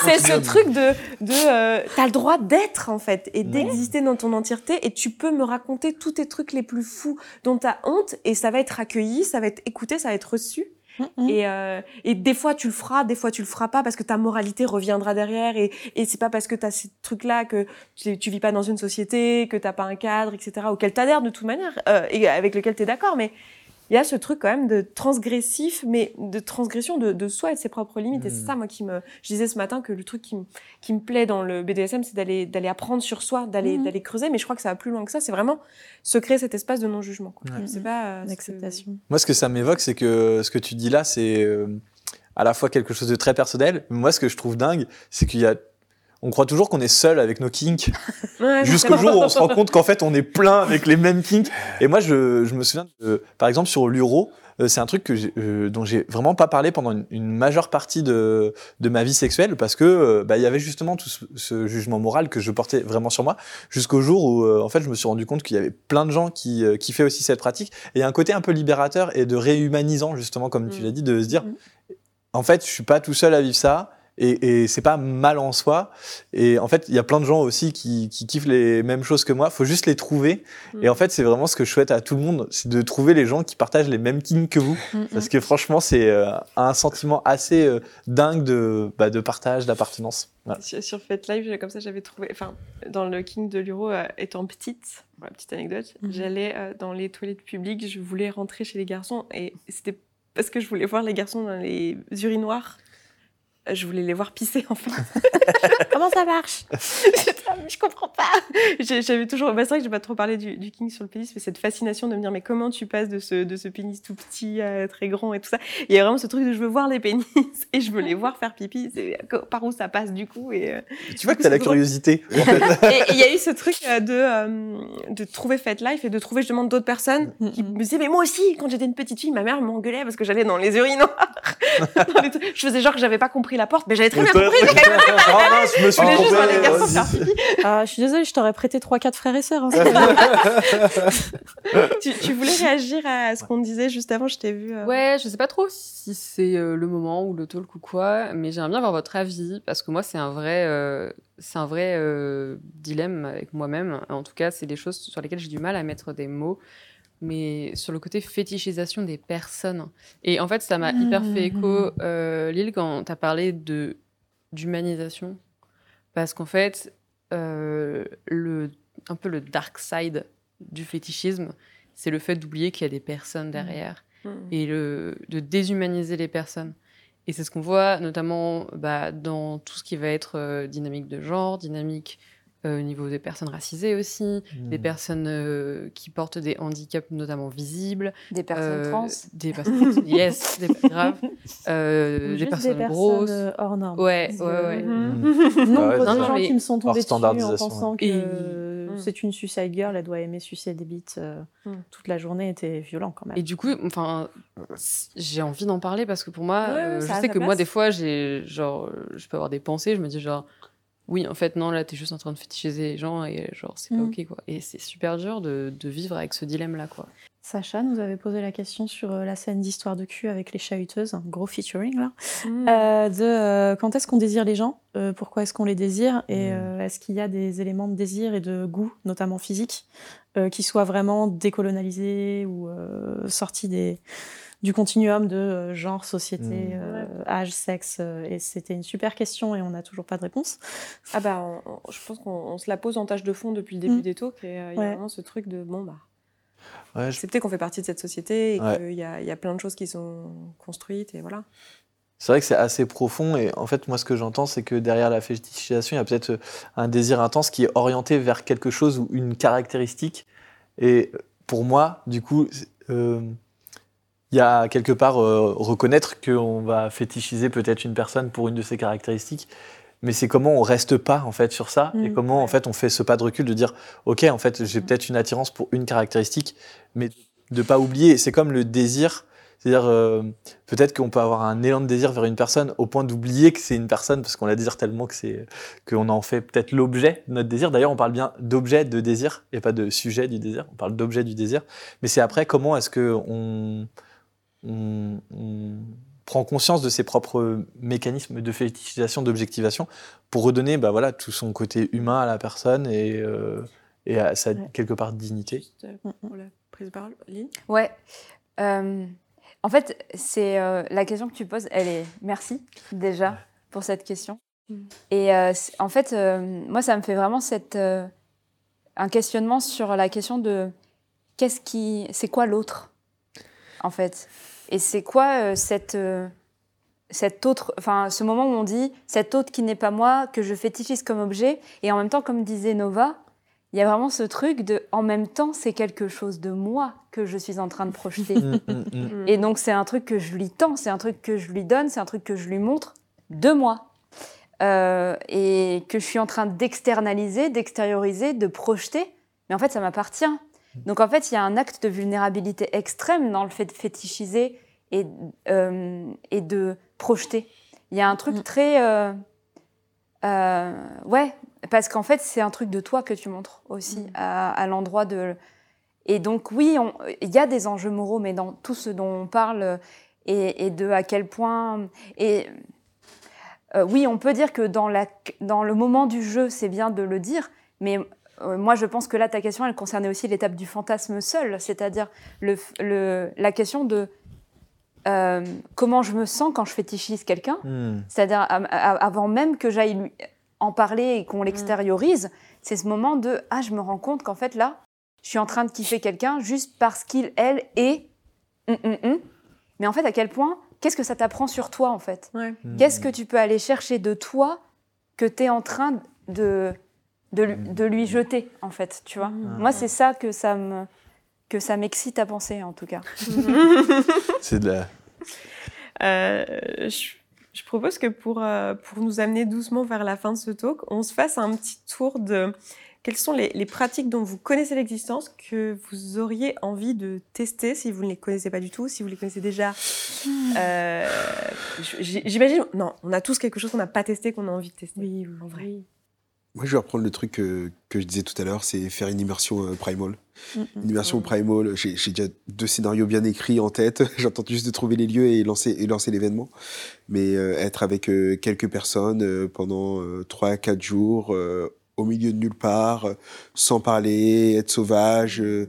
C'est- ce truc de, de euh, t'as le droit d'être en fait et d'exister dans ton entièreté et tu peux me raconter tous tes trucs les plus fous dont t'as honte et ça va être accueilli, ça va être écouté, ça va être reçu. Mhm. Et, euh, et des fois tu le feras, des fois tu le feras pas parce que ta moralité reviendra derrière et, et c'est pas parce que t'as ces trucs là que tu, tu vis pas dans une société, que t'as pas un cadre, etc. auquel t'adhères de toute manière euh, et avec lequel t'es d'accord, mais il y a ce truc quand même de transgressif, mais de transgression de, de soi et de ses propres limites. Et c'est Mhm. ça, moi, qui me. Je disais ce matin que le truc qui me, qui me plaît dans le BDSM, c'est d'aller d'aller apprendre sur soi, d'aller Mhm. d'aller creuser. Mais je crois que ça va plus loin que ça. C'est vraiment se créer cet espace de non-jugement. quoi. Ouais. Sais pas. euh, ce que- L'acceptation. Moi, ce que ça m'évoque, c'est que ce que tu dis là, c'est euh, à la fois quelque chose de très personnel. Mais moi, ce que je trouve dingue, c'est qu'il y a. On croit toujours qu'on est seul avec nos kinks, [laughs] Ouais, jusqu'au jour où on se rend compte qu'en fait, on est plein avec les mêmes kinks. Et moi, je, je me souviens, de- par exemple, sur l'uro, euh, c'est un truc que euh, dont j'ai vraiment pas parlé pendant une, une majeure partie de, de ma vie sexuelle parce que euh, bah, il y avait justement tout ce, ce jugement moral que je portais vraiment sur moi jusqu'au jour où euh, en fait je me suis rendu compte qu'il y avait plein de gens qui euh, kiffaient aussi cette pratique et il y a un côté un peu libérateur et de réhumanisant justement comme tu Mm. l'as dit de se dire Mm. en fait je suis pas tout seul à vivre ça et, et c'est pas mal en soi et en fait il y a plein de gens aussi qui, qui kiffent les mêmes choses que moi faut juste les trouver Mm. et en fait c'est vraiment ce que je souhaite à tout le monde c'est de trouver les gens qui partagent les mêmes kinks que vous Mhm. parce que franchement c'est euh, un sentiment assez euh, dingue de, bah, de partage d'appartenance voilà. Sur, sur Fête Live, comme ça, j'avais trouvé. Enfin, dans le King de l'Euro, euh, étant petite, voilà, petite anecdote, Mhm. j'allais euh, dans les toilettes publiques, je voulais rentrer chez les garçons et c'était parce que je voulais voir les garçons dans les urinoirs. Je voulais les voir pisser en fait. [laughs] Comment ça marche? [laughs] Je comprends pas. J'avais toujours. Bah, c'est vrai que j'ai pas trop parlé du, du king sur le pénis, mais cette fascination de me dire mais comment tu passes de ce, de ce pénis tout petit à très grand et tout ça? Il y a vraiment ce truc de je veux voir les pénis [laughs] et je veux les voir faire pipi. C'est par où ça passe du coup et. euh, tu vois Du que coup, t'as la curiosité en fait. et il y a eu ce truc euh, de, euh, de trouver Fat Life et de trouver justement d'autres personnes qui me disaient mais moi aussi quand j'étais une petite fille ma mère m'engueulait parce que j'allais dans les urinoirs Dans les trucs. je faisais genre que j'avais pas compris la porte, mais j'avais très bien compris. [laughs] Ah mince, je me suis Je voulais juste trompé. voir les garçons Vas-y. faire pipi. Ah, je suis désolée, je t'aurais prêté 3-4 frères et sœurs. hein, [laughs] tu, tu voulais réagir à ce qu'on disait juste avant, je t'ai vu. euh, Ouais, je sais pas trop si c'est euh, le moment ou le talk ou quoi, mais j'aimerais bien avoir votre avis parce que moi c'est un vrai, euh, c'est un vrai euh, dilemme avec moi-même. En tout cas, c'est des choses sur lesquelles j'ai du mal à mettre des mots, mais sur le côté fétichisation des personnes. Et en fait, ça m'a hyper fait écho, euh, Lille, quand t'as parlé de d'humanisation, parce qu'en fait, euh, le un peu le dark side du fétichisme, c'est le fait d'oublier qu'il y a des personnes derrière hmm. et le, de déshumaniser les personnes. Et c'est ce qu'on voit notamment bah, dans tout ce qui va être euh, dynamique de genre, dynamique au niveau des personnes racisées aussi, Hmm. des personnes euh, qui portent des handicaps notamment visibles, Des personnes euh, trans. des [laughs] personnes yes, des, grave, euh, des Juste personnes des grosses. personnes euh, hors normes. Ouais, ouais, ouais. Mhm. Nombre Ah ouais, de non, gens mais qui me sont tombés dessus en pensant que ouais. euh, Et- c'est une suicide girl, elle doit aimer sucer des bites euh, toute la journée, était violent quand même. Et du coup, enfin, j'ai envie d'en parler parce que pour moi, euh, je a sais sa que moi, des fois, j'ai genre, euh, je peux avoir des pensées, je me dis genre, oui, en fait, non, là, t'es juste en train de fétichiser les gens et genre, c'est pas Mm. ok, quoi. Et c'est super dur de, de vivre avec ce dilemme-là, quoi. Sacha nous avait posé la question sur euh, la scène d'histoire de cul avec les chahuteuses, un gros featuring là, Hmm. euh, de euh, quand est-ce qu'on désire les gens, euh, pourquoi est-ce qu'on les désire? Et Mm. euh, est-ce qu'il y a des éléments de désir et de goût, notamment physique, euh, qui soient vraiment décolonialisés ou euh, sortis des, du continuum de euh, genre, société, Mm. euh, âge, sexe. euh, et c'était une super question et on n'a toujours pas de réponse. Ah bah, on- on- je pense qu'on on se la pose en tâche de fond depuis le début Mm. des talks et euh, il y Ouais. a vraiment ce truc de bon bah Ouais, je- accepter qu'on fait partie de cette société et Ouais. qu'il y a, il y a plein de choses qui sont construites et voilà. C'est vrai que c'est assez profond et en fait moi ce que j'entends c'est que derrière la fétichisation il y a peut-être un désir intense qui est orienté vers quelque chose ou une caractéristique et pour moi du coup euh, il y a quelque part euh, reconnaître qu'on va fétichiser peut-être une personne pour une de ses caractéristiques mais c'est comment on reste pas en fait sur ça et Mm. comment en fait on fait ce pas de recul de dire ok en fait j'ai peut-être une attirance pour une caractéristique mais de pas oublier c'est comme le désir c'est-à-dire euh, peut-être qu'on peut avoir un élan de désir vers une personne au point d'oublier que c'est une personne parce qu'on la désire tellement que c'est qu'on en fait peut-être l'objet de notre désir. D'ailleurs, on parle bien d'objet de désir et pas de sujet du désir. On parle d'objet du désir. Mais c'est après comment est-ce que on, on- on prend conscience de ses propres mécanismes de fétichisation, d'objectivation pour redonner bah voilà tout son côté humain à la personne et euh, et à sa Ouais. quelque part dignité. Juste euh, Mm, mm. pour la prise de parole, Lynn? Ouais. Euh, en fait, c'est euh, la question que tu poses, elle est. Merci déjà pour cette question. Mm. Et euh, en fait, euh, moi, ça me fait vraiment cette, euh, un questionnement sur la question de qu'est-ce qui, c'est quoi l'autre, en fait, et c'est quoi euh, cette, euh, cet autre, enfin, ce moment où on dit cet autre qui n'est pas moi que je fétichise comme objet, et en même temps, comme disait Nova, il y a vraiment ce truc de, en même temps, c'est quelque chose de moi que je suis en train de projeter. [laughs] Mm, mm, mm. Et donc, c'est un truc que je lui tends, c'est un truc que je lui donne, c'est un truc que je lui montre de moi. Euh, et que je suis en train d'externaliser, d'extérioriser, de projeter. Mais en fait, ça m'appartient. Donc, en fait, il y a un acte de vulnérabilité extrême dans le fait de fétichiser et, euh, et de projeter. Il y a un truc Mm. très. euh, euh, ouais, parce qu'en fait, c'est un truc de toi que tu montres aussi Mm. à, à l'endroit de. Et donc, oui, il y a des enjeux moraux, mais dans tout ce dont on parle et, et de à quel point. Et euh, oui, on peut dire que dans, la, dans le moment du jeu, c'est bien de le dire, mais moi, je pense que là, ta question, elle concernait aussi l'étape du fantasme seul, c'est-à-dire le, le, la question de euh, comment je me sens quand je fétichise quelqu'un. Mm. C'est-à-dire avant même que j'aille en parler et qu'on l'extériorise, c'est ce moment de ah je me rends compte qu'en fait là je suis en train de kiffer quelqu'un juste parce qu'il elle est hum. mais en fait à quel point qu'est-ce que ça t'apprend sur toi en fait? Ouais. Qu'est-ce que tu peux aller chercher de toi que tu es en train de de, lui- de lui jeter en fait, tu vois Mm. Moi c'est ça que ça me que ça m'excite à penser en tout cas. [laughs] C'est de la Euh, je, je propose que pour, euh, pour nous amener doucement vers la fin de ce talk, on se fasse un petit tour de quelles sont les, les pratiques dont vous connaissez l'existence que vous auriez envie de tester si vous ne les connaissez pas du tout, si vous les connaissez déjà euh, j- J'imagine, non, on a tous quelque chose qu'on n'a pas testé, qu'on a envie de tester. Oui, oui, En vrai. oui. Moi, je vais reprendre le truc que, que je disais tout à l'heure, c'est faire une immersion euh, primal. Mm, mm. Une immersion Mm. primal, j'ai déjà deux scénarios bien écrits en tête. [laughs] J'attends juste de trouver les lieux et lancer, et lancer l'événement. Mais euh, être avec euh, quelques personnes euh, pendant euh, trois à quatre jours, euh, au milieu de nulle part, euh, sans parler, être sauvage, euh,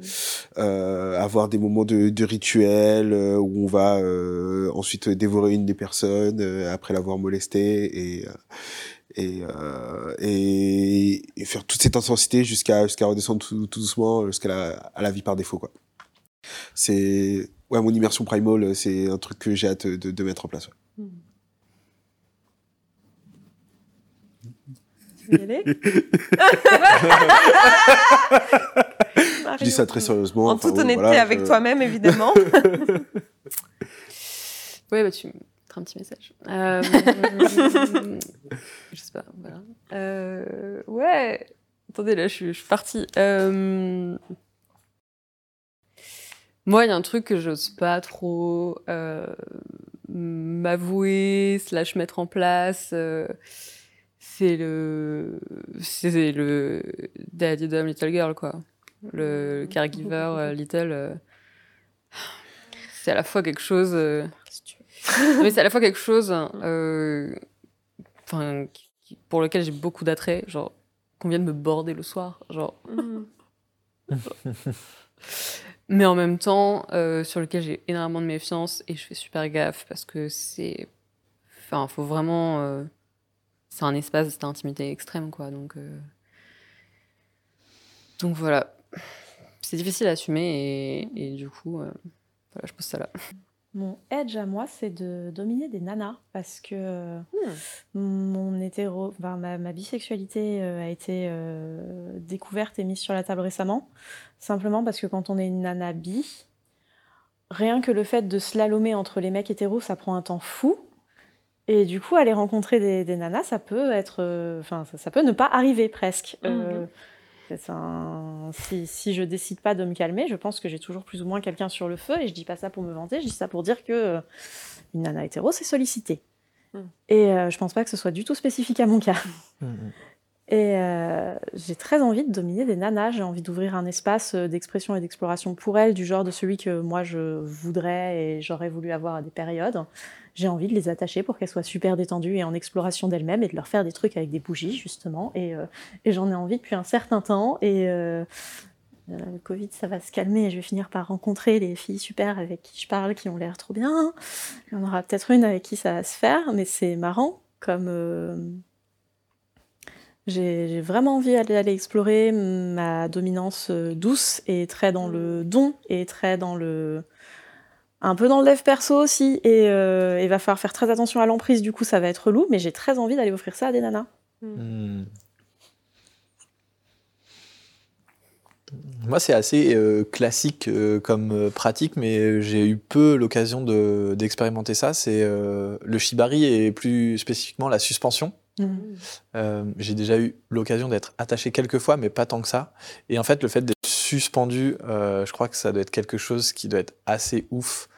euh, avoir des moments de, de rituel euh, où on va euh, ensuite dévorer une des personnes euh, après l'avoir molestée et euh, et, euh, et, et faire toute cette intensité jusqu'à jusqu'à redescendre tout, tout doucement jusqu'à la, à la vie par défaut quoi. C'est ouais mon immersion primal c'est un truc que j'ai hâte de, de mettre en place. ouais. Tu veux y aller? Je dis ça très sérieusement. En enfin, toute honnêteté voilà, avec je- toi-même, évidemment. [laughs] Ouais, bah tu un petit message. Euh, [laughs] je sais pas, voilà. Euh, ouais. Attendez, là, je suis, je suis partie. Euh, Moi, il y a un truc que j'ose pas trop m'avouer, slash mettre en place. c'est le. C'est le Daddy Dom Little Girl, quoi. Le caregiver Little. C'est à la fois quelque chose. [laughs] mais c'est à la fois quelque chose euh, pour lequel j'ai beaucoup d'attrait, genre qu'on vienne me border le soir, genre. Mhm. Mais en même temps, euh, sur lequel j'ai énormément de méfiance et je fais super gaffe parce que c'est. Enfin, faut vraiment. euh, C'est un espace d'intimité extrême, quoi. Donc. euh, Donc voilà. C'est difficile à assumer et, et du coup, voilà, je pose ça là. Mon edge à moi, c'est de dominer des nanas parce que euh, mon hétéro, ma, ma bisexualité euh, a été euh, découverte et mise sur la table récemment. Simplement parce que quand on est une nana bi, rien que le fait de slalomer entre les mecs hétéros, ça prend un temps fou. Et du coup, aller rencontrer des, des nanas, ça peut être, euh, enfin, ça, ça peut ne pas arriver presque. C'est un- si, si je décide pas de me calmer, je pense que j'ai toujours plus ou moins quelqu'un sur le feu, et je dis pas ça pour me vanter, je dis ça pour dire que euh, une nana hétéro, c'est sollicité. Mm. Et euh, je pense pas que ce soit du tout spécifique à mon cas. Mhm. Et euh, j'ai très envie de dominer des nanas, j'ai envie d'ouvrir un espace euh, d'expression et d'exploration pour elles, du genre de celui que moi je voudrais et j'aurais voulu avoir à des périodes. J'ai envie de les attacher pour qu'elles soient super détendues et en exploration d'elles-mêmes et de leur faire des trucs avec des bougies, justement. Et, euh, j'en ai envie depuis un certain temps. Et euh, euh, le Covid, ça va se calmer et je vais finir par rencontrer les filles super avec qui je parle, qui ont l'air trop bien. Il y en aura peut-être une avec qui ça va se faire, mais c'est marrant comme. j'ai vraiment envie d'aller explorer ma dominance douce et très dans le don et très dans le. Un peu dans le dev perso aussi. Et euh, il va falloir faire très attention à l'emprise, du coup, ça va être relou, mais j'ai très envie d'aller offrir ça à des nanas. Hmm. Moi, c'est assez euh, classique euh, comme euh, pratique, mais j'ai eu peu l'occasion de- d'expérimenter ça. C'est euh, le shibari et plus spécifiquement la suspension. Euh, j'ai déjà eu l'occasion d'être attaché quelques fois, mais pas tant que ça. Et en fait, le fait d'être suspendu, euh, je crois que ça doit être quelque chose qui doit être assez ouf,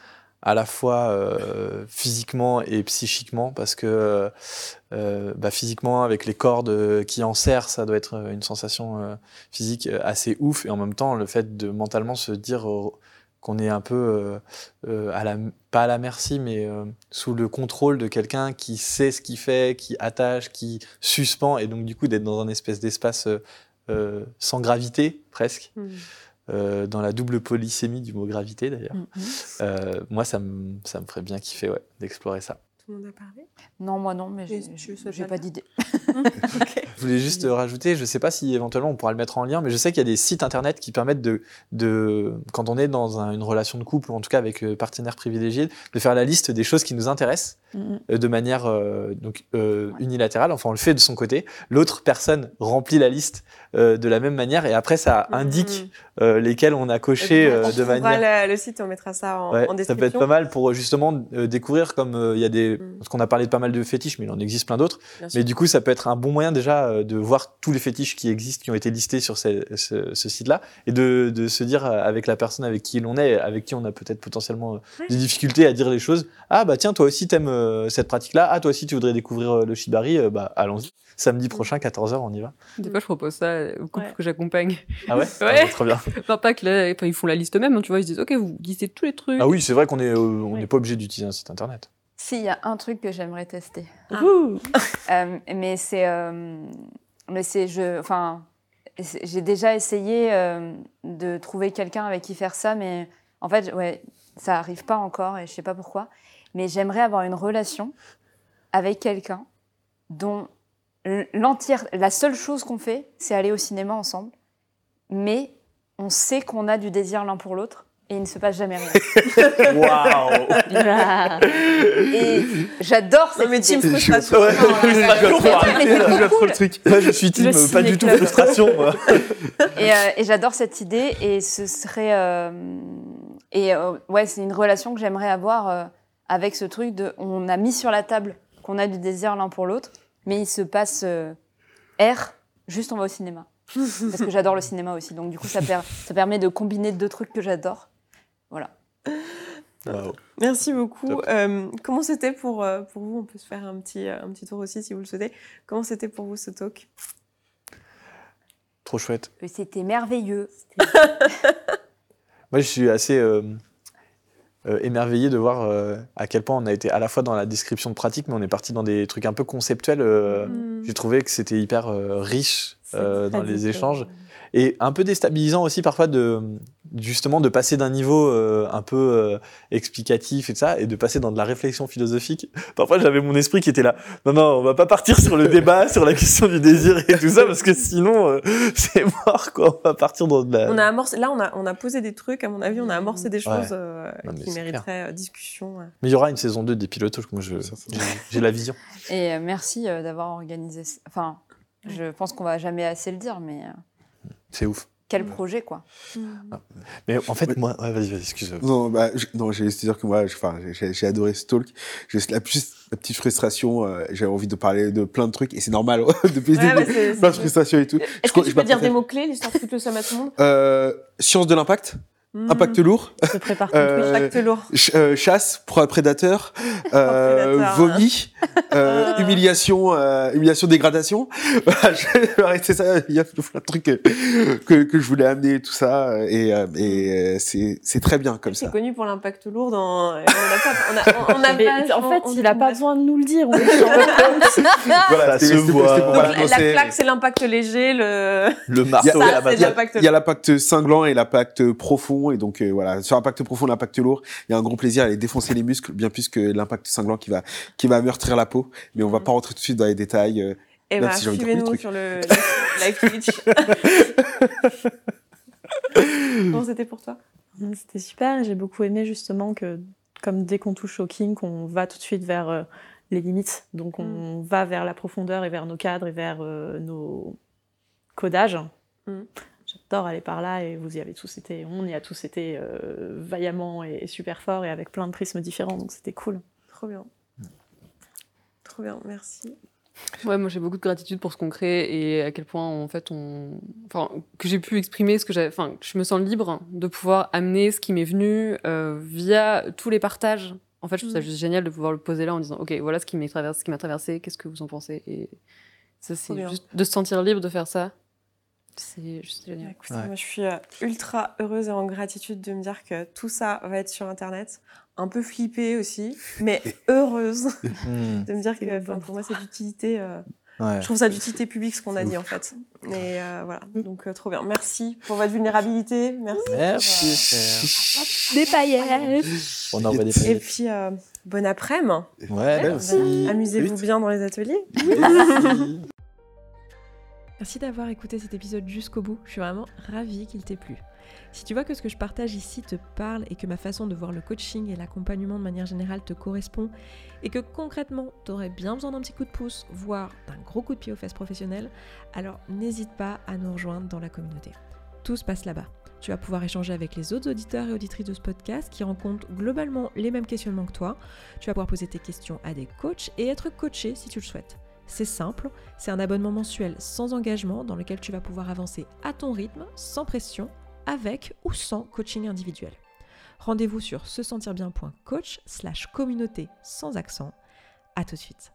à la fois euh, physiquement et psychiquement, parce que euh, bah, physiquement, avec les cordes qui en serrent, ça doit être une sensation physique assez ouf. Et en même temps, le fait de mentalement se dire qu'on est un peu pas à la merci, mais sous le contrôle de quelqu'un qui sait ce qu'il fait, qui attache, qui suspend, et donc du coup d'être dans un espèce d'espace sans gravité presque, Mhm. euh, dans la double polysémie du mot gravité d'ailleurs. Mhm. Euh, moi, ça me, ça me ferait bien kiffer ouais, d'explorer ça. Tout le monde a parlé? Non, moi non, mais j'ai- pas d'idée. [laughs] Ok. Je voulais juste rajouter, je ne sais pas si éventuellement on pourra le mettre en lien, mais je sais qu'il y a des sites internet qui permettent de, de quand on est dans un- une relation de couple ou en tout cas avec partenaire privilégié, de faire la liste des choses qui nous intéressent Euh, de manière euh, donc, euh, unilatérale, enfin on le fait de son côté. L'autre personne remplit la liste euh, de la même manière et après ça indique Mhm. euh, lesquels on a coché On de manière. le, le site, on mettra ça en, Ouais, en ça description. peut être pas mal pour justement découvrir comme il y a des Mm. parce qu'on a parlé de pas mal de fétiches mais il en existe plein d'autres mais du coup ça peut être un bon moyen déjà de voir tous les fétiches qui existent qui ont été listés sur ce, ce- ce site-là et de, de se dire avec la personne avec qui l'on est avec qui on a peut-être potentiellement Ouais. des difficultés à dire les choses ah bah tiens toi aussi t'aimes cette pratique-là ah toi aussi tu voudrais découvrir euh, le shibari euh, bah allons-y samedi prochain 14h on y va Des fois, je propose ça aux couples Ouais. que j'accompagne. ah ouais, Ouais. [laughs] Ah bah, trop bien Enfin, pas que là, enfin, ils font la liste eux-mêmes, hein, tu vois, ils se disent, ok, vous listez tous les trucs. ah oui c'est vrai qu'on est euh, on n'est Ouais. pas obligé d'utiliser un site internet Si, il y a un truc que j'aimerais tester. Ah. [laughs] Euh, mais c'est. euh, mais c'est. Je, enfin, j'ai déjà essayé euh, de trouver quelqu'un avec qui faire ça, mais en fait, ouais, ça arrive pas encore et je sais pas pourquoi. Mais j'aimerais avoir une relation avec quelqu'un dont l'entière. La seule chose qu'on fait, c'est aller au cinéma ensemble. Mais on sait qu'on a du désir l'un pour l'autre et il ne se passe jamais rien. [laughs] waouh. [laughs] Et j'adore cette mais team frustration. [laughs] Ouais, Non, oui, ouais, Je je suis team, euh, pas du tout frustration. moi. Et, euh, et j'adore cette idée et ce serait euh, et euh, ouais c'est une relation que j'aimerais avoir euh, avec ce truc de on a mis sur la table qu'on a du désir l'un pour l'autre mais il se passe euh, R juste on va au cinéma [laughs] parce que j'adore le cinéma aussi donc du coup ça, per- ça permet de combiner deux trucs que j'adore voilà. Merci beaucoup. Euh, comment c'était pour, euh, pour vous? On peut se faire un petit, euh, un petit tour aussi si vous le souhaitez. Comment c'était pour vous ce talk? Trop chouette. Et c'était merveilleux [laughs] Moi, je suis assez euh, euh, émerveillé de voir euh, à quel point on a été à la fois dans la description de pratique, mais on est parti dans des trucs un peu conceptuels. euh, Mm. J'ai trouvé que c'était hyper riche dans les échanges. Et un peu déstabilisant aussi parfois de justement de passer d'un niveau euh, un peu euh, explicatif et de ça et de passer dans de la réflexion philosophique. [laughs] Parfois j'avais mon esprit qui était là. Non non, on va pas partir sur le débat sur la question du désir et tout ça parce que sinon euh, [laughs] c'est mort quoi. On va partir dans de la. On a amorcé, là, on a, on a posé des trucs, à mon avis, on a amorcé des Ouais. choses euh, Non, qui mériteraient discussion. ouais. Mais il y aura une saison 2 des pilotes, moi je j'ai- la vision. et euh, merci euh, d'avoir organisé ça. enfin je pense qu'on va jamais assez le dire mais euh, C'est ouf. quel projet quoi Mais en fait moi ouais, vas-y vas-y excuse. Non, bah, je- non, j'ai juste dire que moi, je- enfin, j'ai j'ai adoré ce talk. Juste la, plus, la petite frustration, euh, j'avais envie de parler de plein de trucs et c'est normal [laughs] depuis le Ouais, début. bah, c'est- plein de c'est- frustrations et tout. Est-ce Je que crois- tu je peux dire des mots-clés, l'histoire de foutre le seum à tout le monde? Euh, science de l'impact, Mm. impact lourd, Se prépare Euh. Impact lourd. ch- euh, chasse, proie [laughs] prédateur, euh, prédateur, vomi, euh, humiliation, euh, humiliation, dégradation. Voilà, je vais arrêter ça. Il y a plein de trucs que, que, que je voulais amener, tout ça. Et, euh, et c'est c'est très bien comme C'est ça. connu pour l'impact lourd dans. On a pas. On a, on, on a Mais vachement- en fait, on- il a on pas besoin de nous le dire. On [laughs] Voilà, Ça se voit. Donc, la, la claque, c'est l'impact léger, le. Le Il y marteau c'est. Il y a- l'impact il y a l'impact cinglant et l'impact profond. Et donc, euh, voilà, sur l'impact profond, l'impact lourd, il y a un gros plaisir à aller défoncer les muscles, bien plus que l'impact cinglant qui va, qui va meurtrir la peau. Mais on va pas rentrer tout de suite dans les détails. euh. Et Même bah, si j'ai envie de suivez-nous sur le live Twitch. [laughs] Comment c'était pour toi Mm, C'était super. J'ai beaucoup aimé justement que, comme dès qu'on touche au kink, on va tout de suite vers euh, les limites. Donc on va vers la profondeur et vers nos cadres et vers euh, nos codages. Mm. J'adore aller par là et vous y avez tous été. On y a tous été euh, vaillamment et, et super fort et avec plein de prismes différents. Donc c'était cool. Trop bien. Trop bien, merci. Ouais, moi j'ai beaucoup de gratitude pour ce qu'on crée et à quel point en fait on, enfin que j'ai pu exprimer ce que j'avais, enfin je me sens libre de pouvoir amener ce qui m'est venu euh, via tous les partages. En fait, je trouve ça Mm. juste génial de pouvoir le poser là en disant ok voilà ce qui m'est traversé, ce qui m'a traversé, qu'est-ce que vous en pensez? Et ça c'est juste de se sentir libre de faire ça, c'est juste génial. Écoutez, Ouais. Moi, je suis euh, ultra heureuse et en gratitude de me dire que tout ça va être sur Internet. Un peu flippée aussi, [laughs] mais heureuse [laughs] Hmm, de me dire que enfin, pour moi, c'est d'utilité. euh, ouais. Je trouve ça d'utilité publique ce qu'on a dit en fait. Et euh, voilà, donc euh, trop bien. Merci pour votre vulnérabilité. Merci. Merci. Esther. Des paillettes On envoie des Et puis, euh, bon après-midi. Ouais, là aussi. Amusez-vous bien dans les ateliers. [laughs] Merci. Merci d'avoir écouté cet épisode jusqu'au bout, je suis vraiment ravie qu'il t'ait plu. Si tu vois que ce que je partage ici te parle et que ma façon de voir le coaching et l'accompagnement de manière générale te correspond, et que concrètement tu aurais bien besoin d'un petit coup de pouce, voire d'un gros coup de pied aux fesses professionnelles, alors n'hésite pas à nous rejoindre dans la communauté. Tout se passe là-bas. Tu vas pouvoir échanger avec les autres auditeurs et auditrices de ce podcast qui rencontrent globalement les mêmes questionnements que toi. Tu vas pouvoir poser tes questions à des coachs et être coaché si tu le souhaites. C'est simple, c'est un abonnement mensuel sans engagement dans lequel tu vas pouvoir avancer à ton rythme, sans pression, avec ou sans coaching individuel. Rendez-vous sur se sentir bien.coach slash communauté sans accent. À tout de suite.